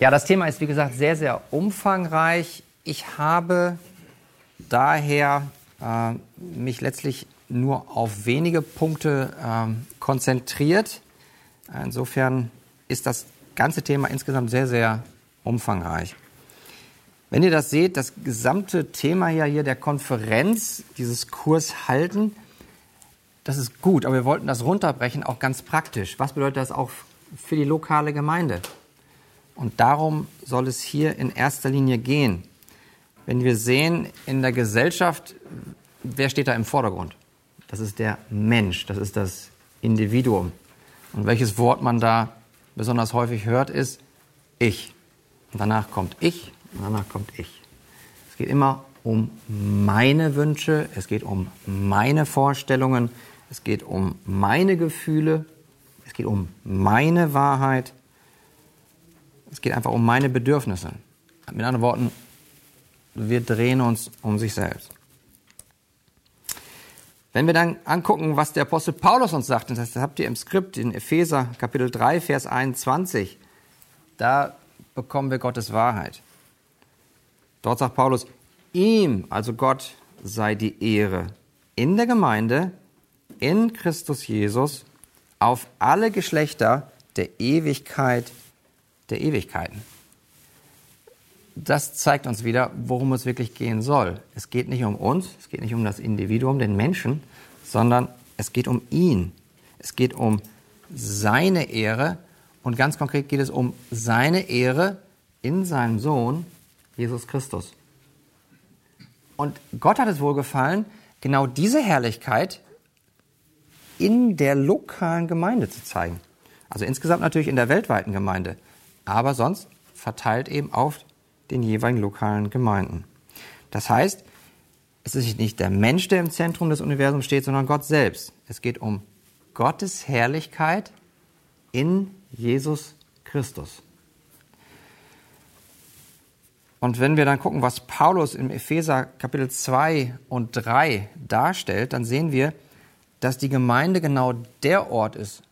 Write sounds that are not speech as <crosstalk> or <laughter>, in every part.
Ja, das Thema ist wie gesagt sehr, sehr umfangreich. Ich habe daher äh, mich letztlich nur auf wenige Punkte äh, konzentriert. Insofern ist das ganze Thema insgesamt sehr, sehr umfangreich. Wenn ihr das seht, das gesamte Thema ja hier der Konferenz, dieses Kurs halten, das ist gut, aber wir wollten das runterbrechen, auch ganz praktisch. Was bedeutet das auch für die lokale Gemeinde? Und darum soll es hier in erster Linie gehen. Wenn wir sehen, in der Gesellschaft, wer steht da im Vordergrund? Das ist der Mensch, das ist das Individuum. Und welches Wort man da besonders häufig hört, ist ich. Und danach kommt ich und danach kommt ich. Es geht immer um meine Wünsche, es geht um meine Vorstellungen, es geht um meine Gefühle, es geht um meine Wahrheit, es geht einfach um meine Bedürfnisse. Mit anderen Worten, wir drehen uns um sich selbst. Wenn wir dann angucken, was der Apostel Paulus uns sagt, das habt ihr im Skript in Epheser Kapitel 3, Vers 21, da bekommen wir Gottes Wahrheit. Dort sagt Paulus, ihm, also Gott, sei die Ehre in der Gemeinde, in Christus Jesus, auf alle Geschlechter der Ewigkeit der Ewigkeiten. Das zeigt uns wieder, worum es wirklich gehen soll. Es geht nicht um uns, es geht nicht um das Individuum, den Menschen, sondern es geht um ihn. Es geht um seine Ehre und ganz konkret geht es um seine Ehre in seinem Sohn Jesus Christus. Und Gott hat es wohl gefallen, genau diese Herrlichkeit in der lokalen Gemeinde zu zeigen. Also insgesamt natürlich in der weltweiten Gemeinde, aber sonst verteilt eben auf den jeweiligen lokalen Gemeinden. Das heißt, es ist nicht der Mensch, der im Zentrum des Universums steht, sondern Gott selbst. Es geht um Gottes Herrlichkeit in Jesus Christus. Und wenn wir dann gucken, was Paulus im Epheser Kapitel 2 und 3 darstellt, dann sehen wir, dass die Gemeinde genau der Ort ist,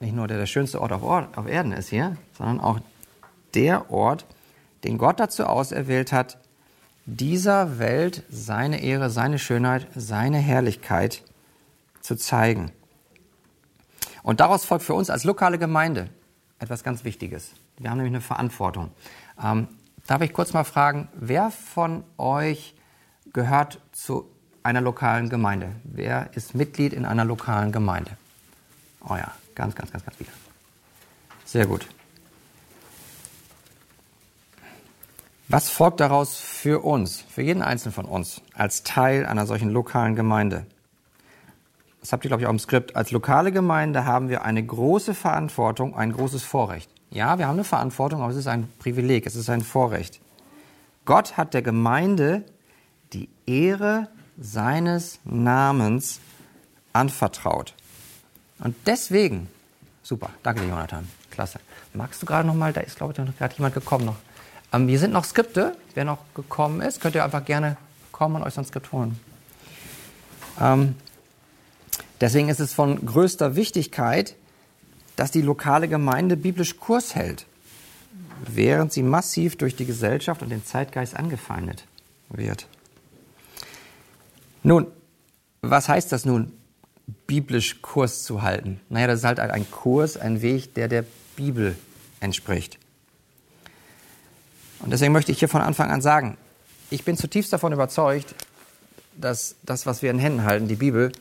nicht nur der, der schönste Ort auf, Ort auf Erden ist hier, sondern auch der Ort, den Gott dazu auserwählt hat, dieser Welt seine Ehre, seine Schönheit, seine Herrlichkeit zu zeigen. Und daraus folgt für uns als lokale Gemeinde etwas ganz Wichtiges. Wir haben nämlich eine Verantwortung. Ähm, Darf ich kurz mal fragen, wer von euch gehört zu einer lokalen Gemeinde? Wer ist Mitglied in einer lokalen Gemeinde? Oh ja, ganz, ganz, ganz, ganz viele. Sehr gut. Was folgt daraus für uns, für jeden Einzelnen von uns, als Teil einer solchen lokalen Gemeinde? Das habt ihr, glaube ich, auch im Skript. Als lokale Gemeinde haben wir eine große Verantwortung, ein großes Vorrecht. Ja, wir haben eine Verantwortung, aber es ist ein Privileg, es ist ein Vorrecht. Gott hat der Gemeinde die Ehre seines Namens anvertraut. Und deswegen, super, danke dir, Jonathan, klasse. Magst du gerade noch mal, da ist, glaube ich, gerade jemand gekommen noch. Ähm, hier sind noch Skripte, wer noch gekommen ist, könnt ihr einfach gerne kommen und euch so ein Skript holen. Ähm, deswegen ist es von größter Wichtigkeit, dass die lokale Gemeinde biblisch Kurs hält, während sie massiv durch die Gesellschaft und den Zeitgeist angefeindet wird. Nun, was heißt das nun, biblisch Kurs zu halten? Naja, das ist halt ein Kurs, ein Weg, der der Bibel entspricht. Und deswegen möchte ich hier von Anfang an sagen, ich bin zutiefst davon überzeugt, dass das, was wir in Händen halten, die Bibel,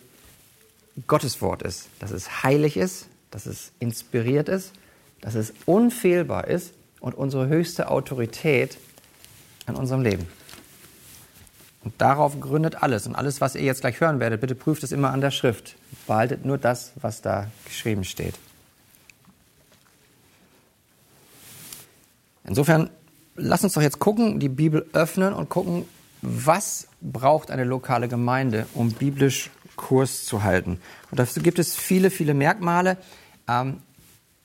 Gottes Wort ist, dass es heilig ist, dass es inspiriert ist, dass es unfehlbar ist und unsere höchste Autorität in unserem Leben. Und darauf gründet alles. Und alles, was ihr jetzt gleich hören werdet, bitte prüft es immer an der Schrift. Behaltet nur das, was da geschrieben steht. Insofern, lasst uns doch jetzt gucken, die Bibel öffnen und gucken, was braucht eine lokale Gemeinde, um biblisch Kurs zu halten. Und dafür gibt es viele, viele Merkmale. Ähm,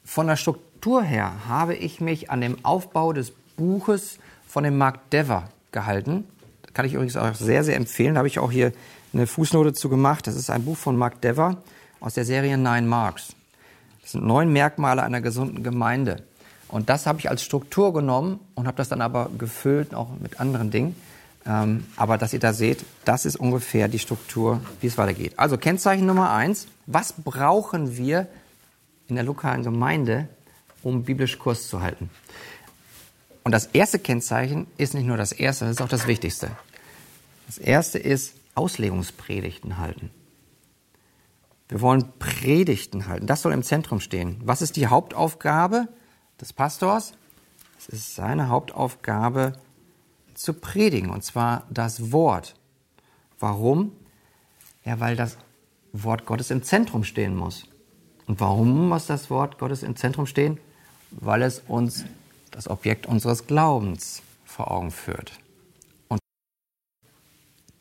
von der Struktur her habe ich mich an dem Aufbau des Buches von dem Mark Dever gehalten. Das kann ich übrigens auch sehr, sehr empfehlen. Da habe ich auch hier eine Fußnote zu gemacht. Das ist ein Buch von Mark Dever aus der Serie Nine Marks. Das sind neun Merkmale einer gesunden Gemeinde. Und das habe ich als Struktur genommen und habe das dann aber gefüllt, auch mit anderen Dingen. Ähm, aber dass ihr da seht, das ist ungefähr die Struktur, wie es weitergeht. Also Kennzeichen Nummer eins. Was brauchen wir in der lokalen Gemeinde, um biblisch Kurs zu halten? Und das erste Kennzeichen ist nicht nur das erste, das ist auch das Wichtigste. Das erste ist Auslegungspredigten halten. Wir wollen Predigten halten. Das soll im Zentrum stehen. Was ist die Hauptaufgabe des Pastors? Es ist seine Hauptaufgabe zu predigen, und zwar das Wort. Warum? Ja, weil das Wort Gottes im Zentrum stehen muss. Und warum muss das Wort Gottes im Zentrum stehen? Weil es uns das Objekt unseres Glaubens vor Augen führt. Und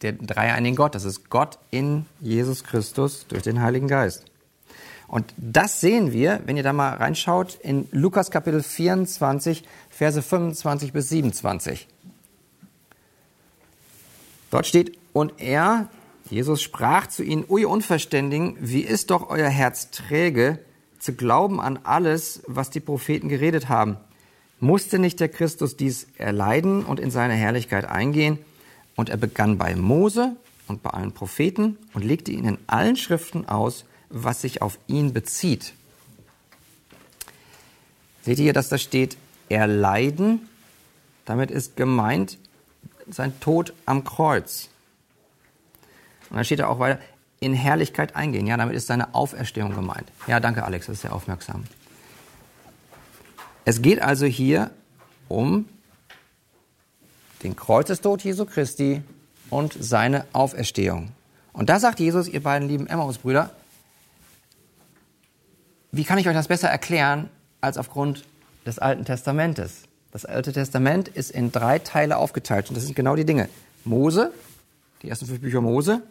der dreieinigen Gott, das ist Gott in Jesus Christus durch den Heiligen Geist. Und das sehen wir, wenn ihr da mal reinschaut, in Lukas Kapitel 24, Verse 25 bis 27. Dort steht, und er, Jesus, sprach zu ihnen, O ihr Unverständigen, wie ist doch euer Herz träge, zu glauben an alles, was die Propheten geredet haben? Musste nicht der Christus dies erleiden und in seine Herrlichkeit eingehen? Und er begann bei Mose und bei allen Propheten und legte ihnen in allen Schriften aus, was sich auf ihn bezieht. Seht ihr, dass da steht, erleiden? Damit ist gemeint sein Tod am Kreuz. Und dann steht da auch weiter, in Herrlichkeit eingehen. Ja, damit ist seine Auferstehung gemeint. Ja, danke Alex, das ist sehr aufmerksam. Es geht also hier um den Kreuzestod Jesu Christi und seine Auferstehung. Und da sagt Jesus, ihr beiden lieben Emmaus-Brüder, wie kann ich euch das besser erklären als aufgrund des Alten Testamentes? Das Alte Testament ist in drei Teile aufgeteilt und das sind genau die Dinge. Mose, die ersten fünf Bücher Mose,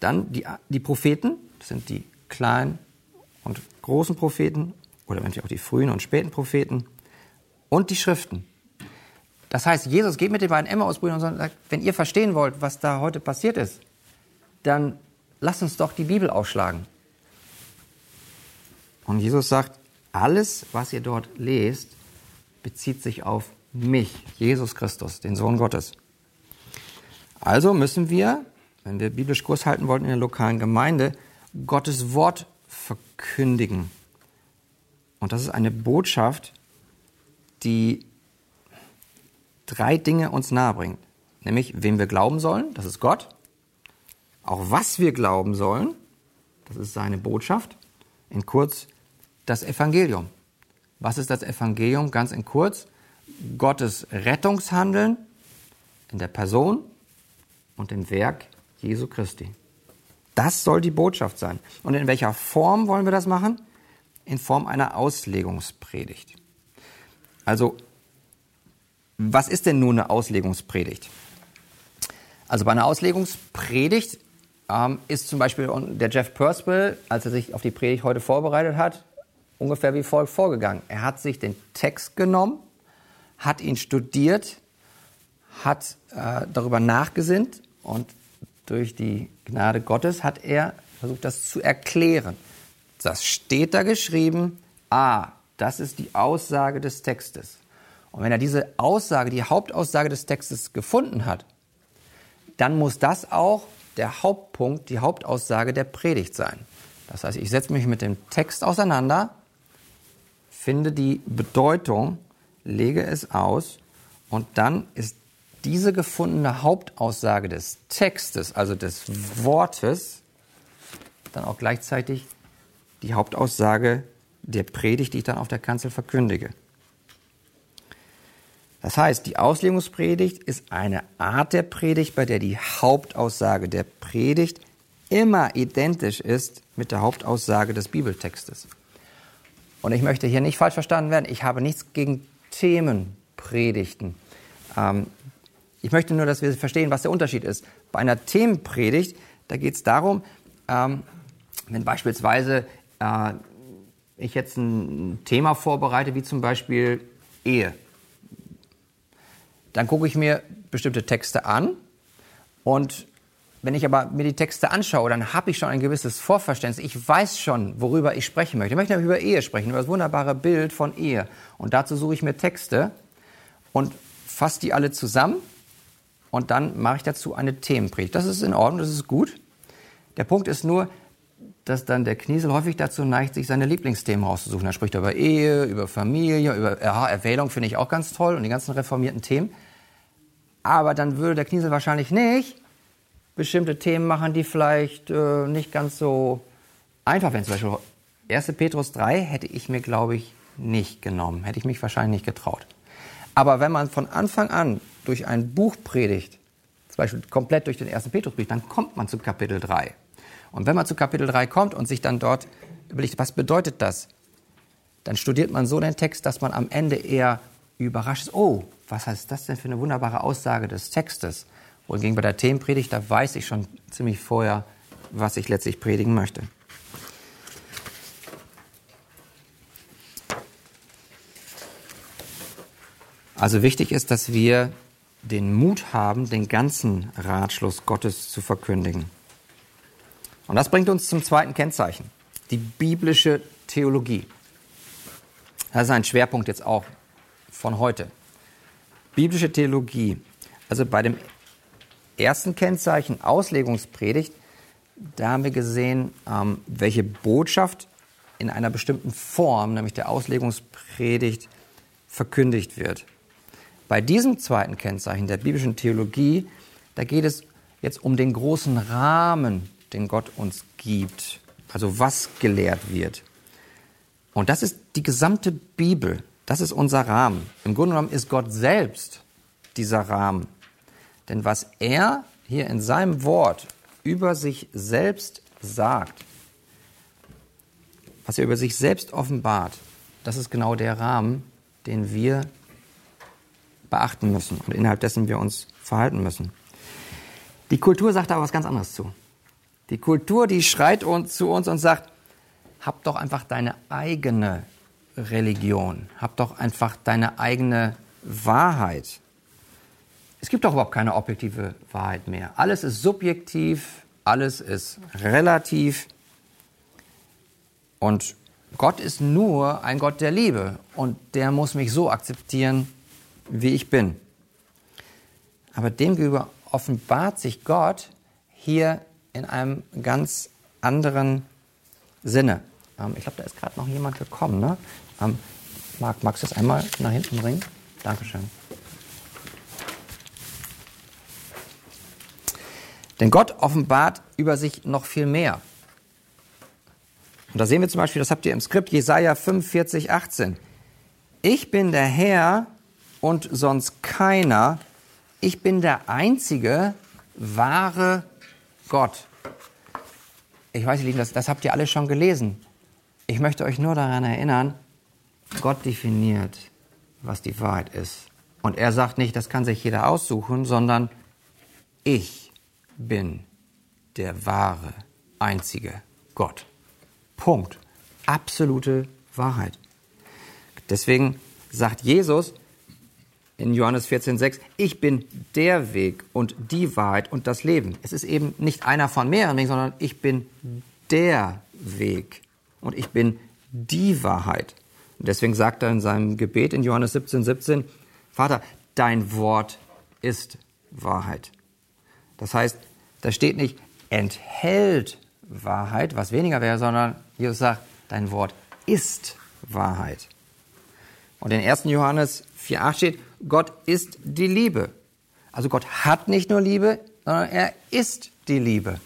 dann die, die Propheten, das sind die kleinen und großen Propheten oder natürlich auch die frühen und späten Propheten und die Schriften. Das heißt, Jesus geht mit den beiden Emmaus-Brüdern und sagt, wenn ihr verstehen wollt, was da heute passiert ist, dann lasst uns doch die Bibel aufschlagen. Und Jesus sagt, alles, was ihr dort lest, bezieht sich auf mich, Jesus Christus, den Sohn Gottes. Also müssen wir, wenn wir biblisch Kurs halten wollen in der lokalen Gemeinde, Gottes Wort verkündigen. Und das ist eine Botschaft, die drei Dinge uns nahebringt. Nämlich, wem wir glauben sollen, das ist Gott. Auch was wir glauben sollen, das ist seine Botschaft. In kurz, das Evangelium. Was ist das Evangelium? Ganz in kurz. Gottes Rettungshandeln in der Person und im Werk Jesu Christi. Das soll die Botschaft sein. Und in welcher Form wollen wir das machen? In Form einer Auslegungspredigt. Also, was ist denn nun eine Auslegungspredigt? Also bei einer Auslegungspredigt ähm, ist zum Beispiel der Jeff Percival, als er sich auf die Predigt heute vorbereitet hat, ungefähr wie folgt vorgegangen. Er hat sich den Text genommen, hat ihn studiert, hat äh, darüber nachgesinnt und durch die Gnade Gottes hat er versucht, das zu erklären. Das steht da geschrieben. A. Das ist die Aussage des Textes. Und wenn er diese Aussage, die Hauptaussage des Textes gefunden hat, dann muss das auch der Hauptpunkt, die Hauptaussage der Predigt sein. Das heißt, ich setze mich mit dem Text auseinander, finde die Bedeutung, lege es aus und dann ist diese gefundene Hauptaussage des Textes, also des Wortes, dann auch gleichzeitig die Hauptaussage der Predigt, die ich dann auf der Kanzel verkündige. Das heißt, die Auslegungspredigt ist eine Art der Predigt, bei der die Hauptaussage der Predigt immer identisch ist mit der Hauptaussage des Bibeltextes. Und ich möchte hier nicht falsch verstanden werden, ich habe nichts gegen Themenpredigten. Ähm, ich möchte nur, dass wir verstehen, was der Unterschied ist. Bei einer Themenpredigt, da geht es darum, ähm, wenn beispielsweise äh, ich jetzt ein Thema vorbereite, wie zum Beispiel Ehe, dann gucke ich mir bestimmte Texte an und Wenn ich aber mir die Texte anschaue, dann habe ich schon ein gewisses Vorverständnis. Ich weiß schon, worüber ich sprechen möchte. Ich möchte über Ehe sprechen, über das wunderbare Bild von Ehe. Und dazu suche ich mir Texte und fasse die alle zusammen und dann mache ich dazu eine Themenpredigt. Das ist in Ordnung, das ist gut. Der Punkt ist nur, dass dann der Kniesel häufig dazu neigt, sich seine Lieblingsthemen rauszusuchen. Er spricht über Ehe, über Familie, über ja, Erwählung finde ich auch ganz toll und die ganzen reformierten Themen. Aber dann würde der Kniesel wahrscheinlich nicht bestimmte Themen machen, die vielleicht äh, nicht ganz so einfach wären. Zum Beispiel 1. Petrus 3 hätte ich mir, glaube ich, nicht genommen. Hätte ich mich wahrscheinlich nicht getraut. Aber wenn man von Anfang an durch ein Buch predigt, zum Beispiel komplett durch den 1. Petrusbrief, dann kommt man zu Kapitel 3. Und wenn man zu Kapitel 3 kommt und sich dann dort überlegt, was bedeutet das? Dann studiert man so den Text, dass man am Ende eher überrascht ist, oh, was heißt das denn für eine wunderbare Aussage des Textes? Wohingegen bei der Themenpredigt, da weiß ich schon ziemlich vorher, was ich letztlich predigen möchte. Also wichtig ist, dass wir den Mut haben, den ganzen Ratschluss Gottes zu verkündigen. Und das bringt uns zum zweiten Kennzeichen, die biblische Theologie. Das ist ein Schwerpunkt jetzt auch von heute. Biblische Theologie. Also bei dem ersten Kennzeichen Auslegungspredigt, da haben wir gesehen, ähm, welche Botschaft in einer bestimmten Form, nämlich der Auslegungspredigt, verkündigt wird. Bei diesem zweiten Kennzeichen der biblischen Theologie, da geht es jetzt um den großen Rahmen, den Gott uns gibt, also was gelehrt wird. Und das ist die gesamte Bibel, das ist unser Rahmen. Im Grunde genommen ist Gott selbst dieser Rahmen. Denn was er hier in seinem Wort über sich selbst sagt, was er über sich selbst offenbart, das ist genau der Rahmen, den wir beachten müssen und innerhalb dessen wir uns verhalten müssen. Die Kultur sagt aber was ganz anderes zu. Die Kultur, die schreit uns, zu uns und sagt, hab doch einfach deine eigene Religion, hab doch einfach deine eigene Wahrheit. Es gibt doch überhaupt keine objektive Wahrheit mehr. Alles ist subjektiv, alles ist relativ. Und Gott ist nur ein Gott der Liebe und der muss mich so akzeptieren, wie ich bin. Aber demgegenüber offenbart sich Gott hier in einem ganz anderen Sinne. Ähm, ich glaube, da ist gerade noch jemand gekommen. Ne? Ähm, Marc, magst du das einmal nach hinten bringen? Dankeschön. Denn Gott offenbart über sich noch viel mehr. Und da sehen wir zum Beispiel, das habt ihr im Skript, Jesaja 45, 18. Ich bin der Herr und sonst keiner. Ich bin der einzige wahre Gott. Ich weiß, ihr Lieben, das, das habt ihr alle schon gelesen. Ich möchte euch nur daran erinnern, Gott definiert, was die Wahrheit ist. Und er sagt nicht, das kann sich jeder aussuchen, sondern ich bin der wahre, einzige Gott. Punkt. Absolute Wahrheit. Deswegen sagt Jesus in Johannes 14,6, ich bin der Weg und die Wahrheit und das Leben. Es ist eben nicht einer von mehreren Wegen, sondern ich bin der Weg und ich bin die Wahrheit. Und deswegen sagt er in seinem Gebet in Johannes 17,17, 17, Vater, dein Wort ist Wahrheit. Das heißt, da steht nicht enthält Wahrheit, was weniger wäre, sondern Jesus sagt, dein Wort ist Wahrheit. Und in 1. Johannes 4.8 steht, Gott ist die Liebe. Also Gott hat nicht nur Liebe, sondern er ist die Liebe.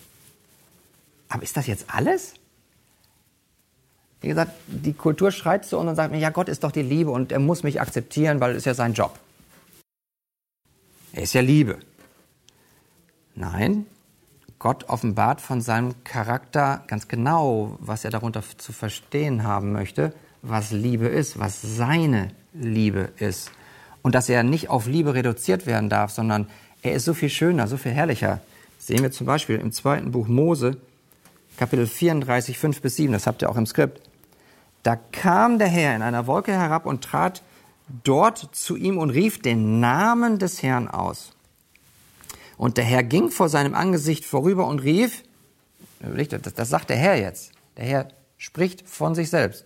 Aber ist das jetzt alles? Wie gesagt, die Kultur schreit zu uns und sagt mir, ja, Gott ist doch die Liebe und er muss mich akzeptieren, weil es ist ja sein Job. Er ist ja Liebe. Nein, Gott offenbart von seinem Charakter ganz genau, was er darunter zu verstehen haben möchte, was Liebe ist, was seine Liebe ist. Und dass er nicht auf Liebe reduziert werden darf, sondern er ist so viel schöner, so viel herrlicher. Das sehen wir zum Beispiel im zweiten Buch Mose, Kapitel 34, 5 bis 7, das habt ihr auch im Skript. Da kam der Herr in einer Wolke herab und trat dort zu ihm und rief den Namen des Herrn aus. Und der Herr ging vor seinem Angesicht vorüber und rief, das, sagt der Herr jetzt. Der Herr spricht von sich selbst.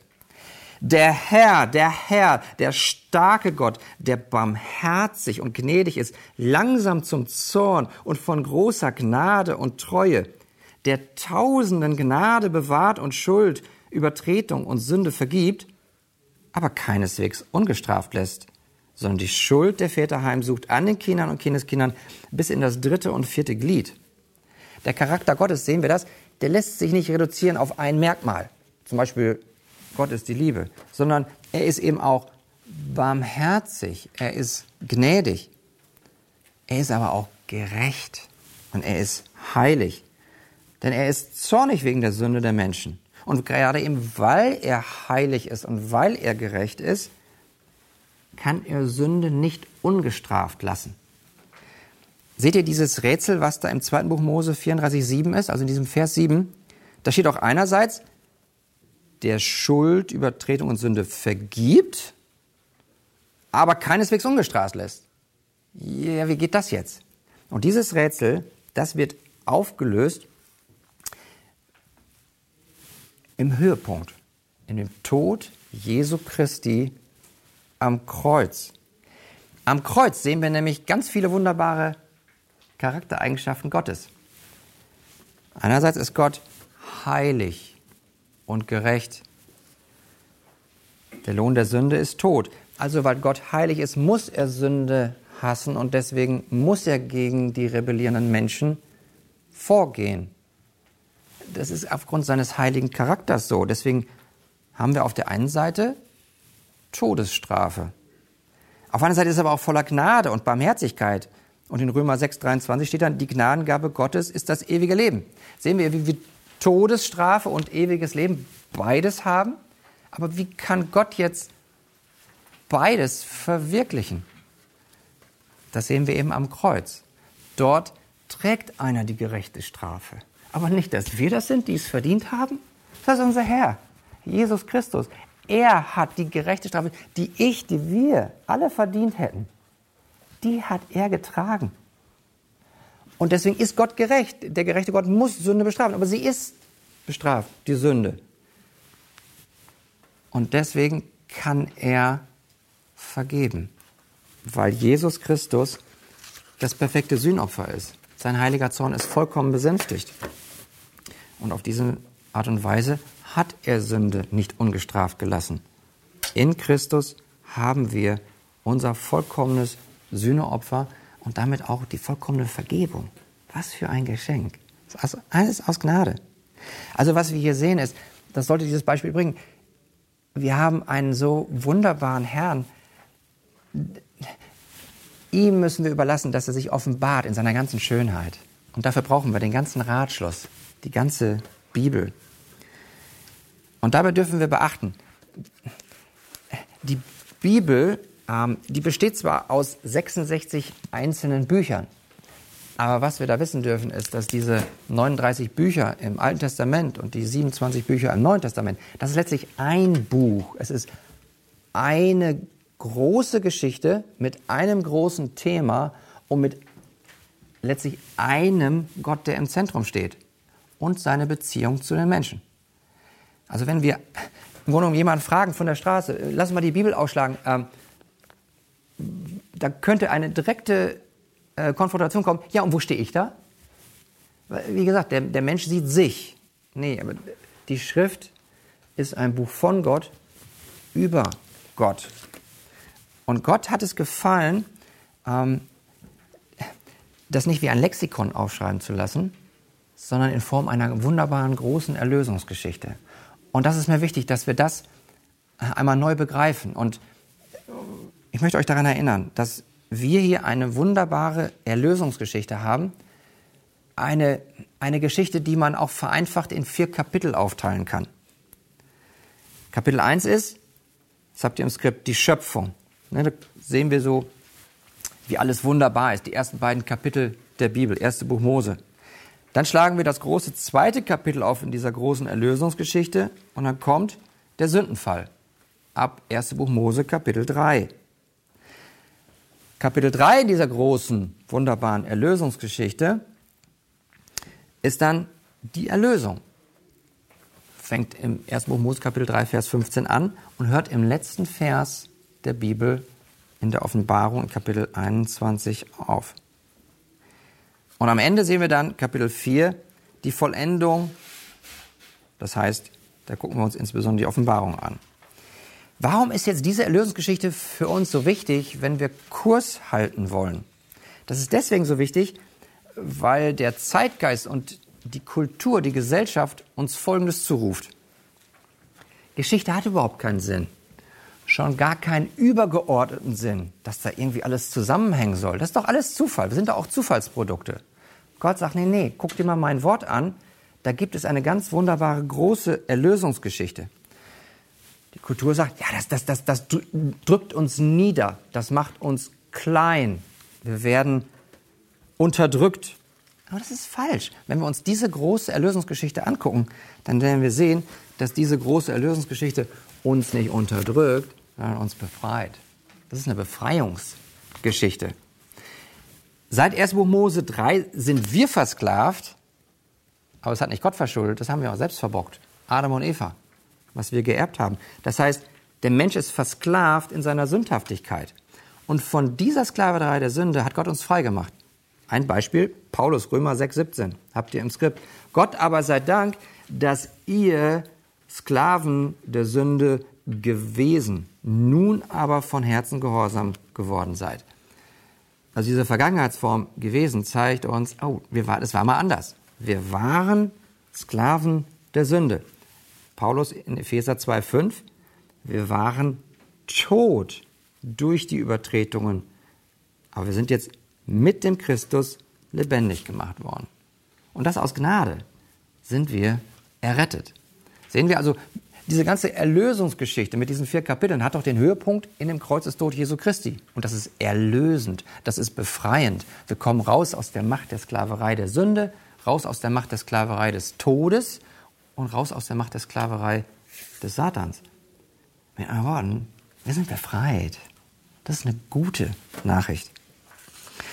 Der Herr, der Herr, der starke Gott, der barmherzig und gnädig ist, langsam zum Zorn und von großer Gnade und Treue, der tausenden Gnade bewahrt und Schuld, Übertretung und Sünde vergibt, aber keineswegs ungestraft lässt, sondern die Schuld der Väter heimsucht an den Kindern und Kindeskindern bis in das dritte und vierte Glied. Der Charakter Gottes, sehen wir das, der lässt sich nicht reduzieren auf ein Merkmal. Zum Beispiel Gott ist die Liebe, sondern er ist eben auch barmherzig, er ist gnädig, er ist aber auch gerecht und er ist heilig, denn er ist zornig wegen der Sünde der Menschen. Und gerade eben weil er heilig ist und weil er gerecht ist, kann er Sünde nicht ungestraft lassen. Seht ihr dieses Rätsel, was da im zweiten Buch Mose 34,7 ist, also in diesem Vers 7? Da steht auch einerseits, der Schuld, Übertretung und Sünde vergibt, aber keineswegs ungestraft lässt. Ja, wie geht das jetzt? Und dieses Rätsel, das wird aufgelöst im Höhepunkt, in dem Tod Jesu Christi am Kreuz. Am Kreuz sehen wir nämlich ganz viele wunderbare Charaktereigenschaften Gottes. Einerseits ist Gott heilig, und gerecht. Der Lohn der Sünde ist Tod. Also weil Gott heilig ist, muss er Sünde hassen und deswegen muss er gegen die rebellierenden Menschen vorgehen. Das ist aufgrund seines heiligen Charakters so. Deswegen haben wir auf der einen Seite Todesstrafe. Auf anderen Seite ist er aber auch voller Gnade und Barmherzigkeit. Und in Römer 6, 23 steht dann, die Gnadengabe Gottes ist das ewige Leben. Sehen wir, wie, Todesstrafe und ewiges Leben beides haben. Aber wie kann Gott jetzt beides verwirklichen? Das sehen wir eben am Kreuz. Dort trägt einer die gerechte Strafe. Aber nicht, dass wir das sind, die es verdient haben. Das ist unser Herr, Jesus Christus. Er hat die gerechte Strafe, die ich, die wir alle verdient hätten. Die hat er getragen. Und deswegen ist Gott gerecht. Der gerechte Gott muss Sünde bestrafen, aber sie ist bestraft, die Sünde. Und deswegen kann er vergeben, weil Jesus Christus das perfekte Sühnopfer ist. Sein heiliger Zorn ist vollkommen besänftigt. Und auf diese Art und Weise hat er Sünde nicht ungestraft gelassen. In Christus haben wir unser vollkommenes Sühneopfer und damit auch die vollkommene Vergebung. Was für ein Geschenk. Also alles aus Gnade. Also was wir hier sehen ist, das sollte dieses Beispiel bringen, wir haben einen so wunderbaren Herrn, ihm müssen wir überlassen, dass er sich offenbart in seiner ganzen Schönheit. Und dafür brauchen wir den ganzen Ratschluss, die ganze Bibel. Und dabei dürfen wir beachten, die Bibel, ähm, die besteht zwar aus 66 einzelnen Büchern, aber was wir da wissen dürfen, ist, dass diese 39 Bücher im Alten Testament und die 27 Bücher im Neuen Testament, das ist letztlich ein Buch. Es ist eine große Geschichte mit einem großen Thema und mit letztlich einem Gott, der im Zentrum steht und seine Beziehung zu den Menschen. Also wenn wir im Grunde genommen jemanden fragen von der Straße, lass mal die Bibel ausschlagen, ähm, da könnte eine direkte äh, Konfrontation kommen, ja, und wo stehe ich da? Wie gesagt, der, der Mensch sieht sich. Nee, aber die Schrift ist ein Buch von Gott über Gott. Und Gott hat es gefallen, ähm, das nicht wie ein Lexikon aufschreiben zu lassen, sondern in Form einer wunderbaren großen Erlösungsgeschichte. Und das ist mir wichtig, dass wir das einmal neu begreifen. Und ich möchte euch daran erinnern, dass wir hier eine wunderbare Erlösungsgeschichte haben. Eine, eine Geschichte, die man auch vereinfacht in vier Kapitel aufteilen kann. Kapitel 1 ist, das habt ihr im Skript, die Schöpfung. Ne, da sehen wir so, wie alles wunderbar ist. Die ersten beiden Kapitel der Bibel, erste Buch Mose. Dann schlagen wir das große zweite Kapitel auf in dieser großen Erlösungsgeschichte und dann kommt der Sündenfall ab 1. Buch Mose Kapitel 3. Kapitel 3 dieser großen, wunderbaren Erlösungsgeschichte ist dann die Erlösung. Fängt im 1. Buch Mose Kapitel 3, Vers 15 an und hört im letzten Vers der Bibel in der Offenbarung in Kapitel 21 auf. Und am Ende sehen wir dann Kapitel 4, die Vollendung. Das heißt, da gucken wir uns insbesondere die Offenbarung an. Warum ist jetzt diese Erlösungsgeschichte für uns so wichtig, wenn wir Kurs halten wollen? Das ist deswegen so wichtig, weil der Zeitgeist und die Kultur, die Gesellschaft uns Folgendes zuruft. Geschichte hat überhaupt keinen Sinn. Schon gar keinen übergeordneten Sinn, dass da irgendwie alles zusammenhängen soll. Das ist doch alles Zufall. Wir sind doch auch Zufallsprodukte. Gott sagt, nee, nee, guck dir mal mein Wort an. Da gibt es eine ganz wunderbare große Erlösungsgeschichte. Die Kultur sagt, ja, das, das, das, das drückt uns nieder, das macht uns klein. Wir werden unterdrückt. Aber das ist falsch. Wenn wir uns diese große Erlösungsgeschichte angucken, dann werden wir sehen, dass diese große Erlösungsgeschichte uns nicht unterdrückt, sondern uns befreit. Das ist eine Befreiungsgeschichte. Seit 1. Buch Mose 3 sind wir versklavt, aber es hat nicht Gott verschuldet, das haben wir auch selbst verbockt. Adam und Eva was wir geerbt haben. Das heißt, der Mensch ist versklavt in seiner Sündhaftigkeit. Und von dieser Sklaverei der Sünde hat Gott uns freigemacht. Ein Beispiel, Paulus, Römer 6,17, habt ihr im Skript. Gott aber sei Dank, dass ihr Sklaven der Sünde gewesen, nun aber von Herzen gehorsam geworden seid. Also diese Vergangenheitsform gewesen zeigt uns, oh, wir war, das war mal anders. Wir waren Sklaven der Sünde. Paulus in Epheser 2,5, wir waren tot durch die Übertretungen, aber wir sind jetzt mit dem Christus lebendig gemacht worden. Und das aus Gnade sind wir errettet. Sehen wir also, diese ganze Erlösungsgeschichte mit diesen vier Kapiteln hat doch den Höhepunkt in dem Kreuzestod Jesu Christi. Und das ist erlösend, das ist befreiend. Wir kommen raus aus der Macht der Sklaverei der Sünde, raus aus der Macht der Sklaverei des Todes und raus aus der Macht der Sklaverei des Satans. Mit anderen Worten, wir sind befreit. Das ist eine gute Nachricht.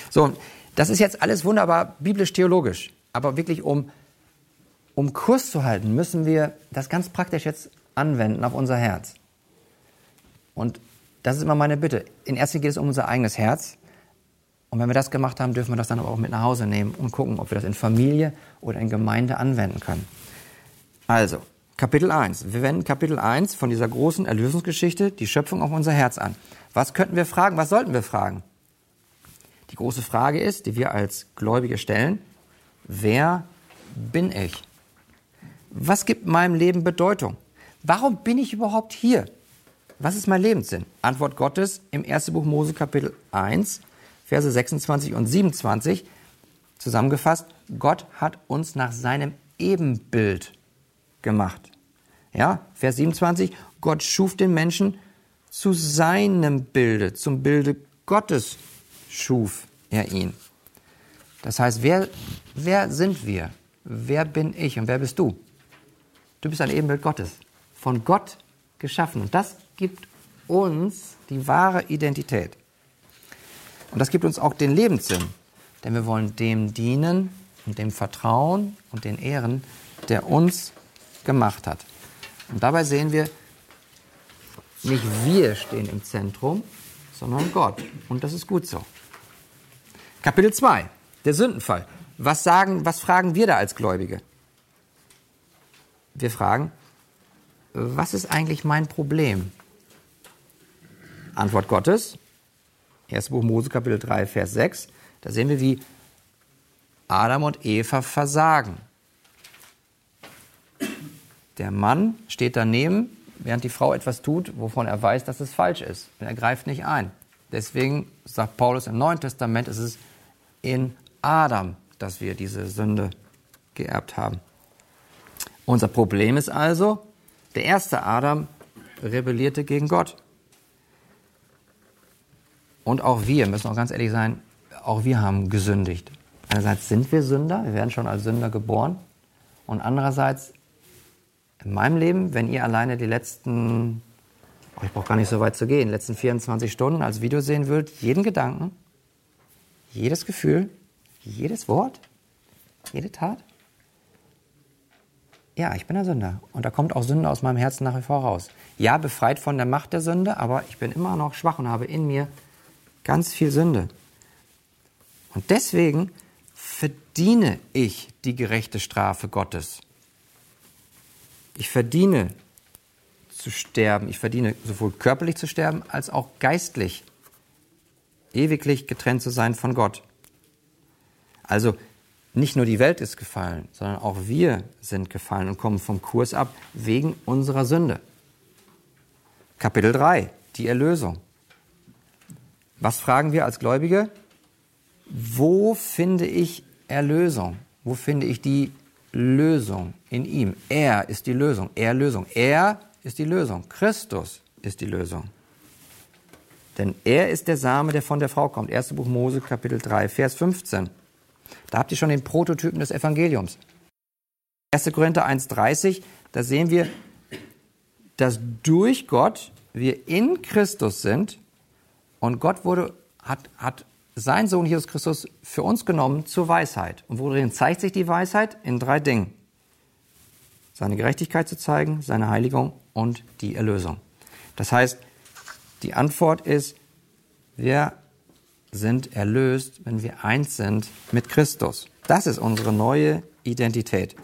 So, das ist jetzt alles wunderbar biblisch-theologisch. Aber wirklich, um, um Kurs zu halten, müssen wir das ganz praktisch jetzt anwenden auf unser Herz. Und das ist immer meine Bitte. In erster Linie geht es um unser eigenes Herz. Und wenn wir das gemacht haben, dürfen wir das dann aber auch mit nach Hause nehmen und gucken, ob wir das in Familie oder in Gemeinde anwenden können. Also, Kapitel 1. Wir wenden Kapitel 1 von dieser großen Erlösungsgeschichte, die Schöpfung auf unser Herz an. Was könnten wir fragen? Was sollten wir fragen? Die große Frage ist, die wir als Gläubige stellen, wer bin ich? Was gibt meinem Leben Bedeutung? Warum bin ich überhaupt hier? Was ist mein Lebenssinn? Antwort Gottes im 1. Buch Mose Kapitel 1, Verse 26 und 27 zusammengefasst. Gott hat uns nach seinem Ebenbild gemacht. Ja, Vers 27, Gott schuf den Menschen zu seinem Bilde, zum Bilde Gottes schuf er ihn. Das heißt, wer, wer sind wir? Wer bin ich und wer bist du? Du bist ein Ebenbild Gottes, von Gott geschaffen. Und das gibt uns die wahre Identität. Und das gibt uns auch den Lebenssinn. Denn wir wollen dem dienen und dem vertrauen und den ehren, der uns gemacht hat. Und dabei sehen wir, nicht wir stehen im Zentrum, sondern Gott. Und das ist gut so. Kapitel 2, der Sündenfall. Was sagen, was fragen wir da als Gläubige? Wir fragen, was ist eigentlich mein Problem? Antwort Gottes, 1. Buch Mose, Kapitel 3, Vers 6. Da sehen wir, wie Adam und Eva versagen. Der Mann steht daneben, während die Frau etwas tut, wovon er weiß, dass es falsch ist. Und er greift nicht ein. Deswegen sagt Paulus im Neuen Testament, es ist in Adam, dass wir diese Sünde geerbt haben. Unser Problem ist also, der erste Adam rebellierte gegen Gott. Und auch wir, müssen auch ganz ehrlich sein, auch wir haben gesündigt. Einerseits sind wir Sünder, wir werden schon als Sünder geboren. Und andererseits in meinem Leben, wenn ihr alleine die letzten, oh, ich brauche gar nicht so weit zu gehen, letzten 24 Stunden als Video sehen würdet, jeden Gedanken, jedes Gefühl, jedes Wort, jede Tat? Ja, ich bin der Sünder. Und da kommt auch Sünde aus meinem Herzen nach wie vor raus. Ja, befreit von der Macht der Sünde, aber ich bin immer noch schwach und habe in mir ganz viel Sünde. Und deswegen verdiene ich die gerechte Strafe Gottes. Ich verdiene zu sterben. Ich verdiene sowohl körperlich zu sterben als auch geistlich, ewiglich getrennt zu sein von Gott. Also nicht nur die Welt ist gefallen, sondern auch wir sind gefallen und kommen vom Kurs ab wegen unserer Sünde. Kapitel 3, die Erlösung. Was fragen wir als Gläubige? Wo finde ich Erlösung? Wo finde ich die Lösung in ihm? Er ist die Lösung. Er Lösung. Er ist die Lösung. Christus ist die Lösung. Denn er ist der Same, der von der Frau kommt. 1. Buch Mose, Kapitel 3, Vers 15. Da habt ihr schon den Prototypen des Evangeliums. 1. Korinther 1,30, da sehen wir, dass durch Gott wir in Christus sind und Gott wurde, hat, hat seinen Sohn Jesus Christus für uns genommen zur Weisheit. Und worin zeigt sich die Weisheit? In drei Dingen. Seine Gerechtigkeit zu zeigen, seine Heiligung und die Erlösung. Das heißt, die Antwort ist, wir sind erlöst, wenn wir eins sind mit Christus. Das ist unsere neue Identität.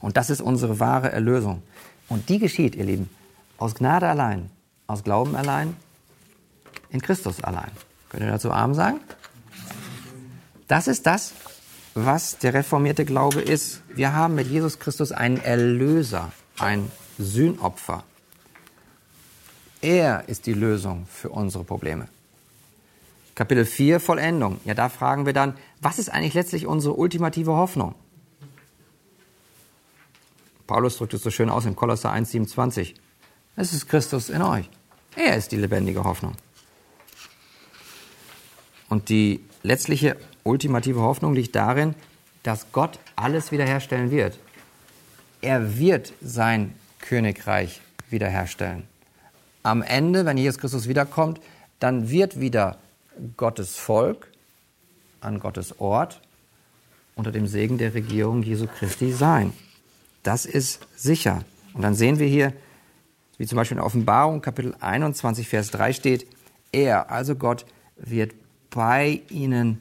Und das ist unsere wahre Erlösung. Und die geschieht, ihr Lieben, aus Gnade allein, aus Glauben allein, in Christus allein. Könnt ihr dazu Arm sagen? Das ist das, was der reformierte Glaube ist. Wir haben mit Jesus Christus einen Erlöser, ein Sühnopfer. Er ist die Lösung für unsere Probleme. Kapitel 4, Vollendung. Ja, da fragen wir dann, was ist eigentlich letztlich unsere ultimative Hoffnung? Paulus drückt es so schön aus in Kolosser 1, 27. Es ist Christus in euch. Er ist die lebendige Hoffnung. Und die letztliche ultimative Hoffnung liegt darin, dass Gott alles wiederherstellen wird. Er wird sein Königreich wiederherstellen. Am Ende, wenn Jesus Christus wiederkommt, dann wird wieder Gottes Volk an Gottes Ort unter dem Segen der Regierung Jesu Christi sein. Das ist sicher. Und dann sehen wir hier, wie zum Beispiel in Offenbarung Kapitel 21, Vers 3 steht, er, also Gott, wird bei ihnen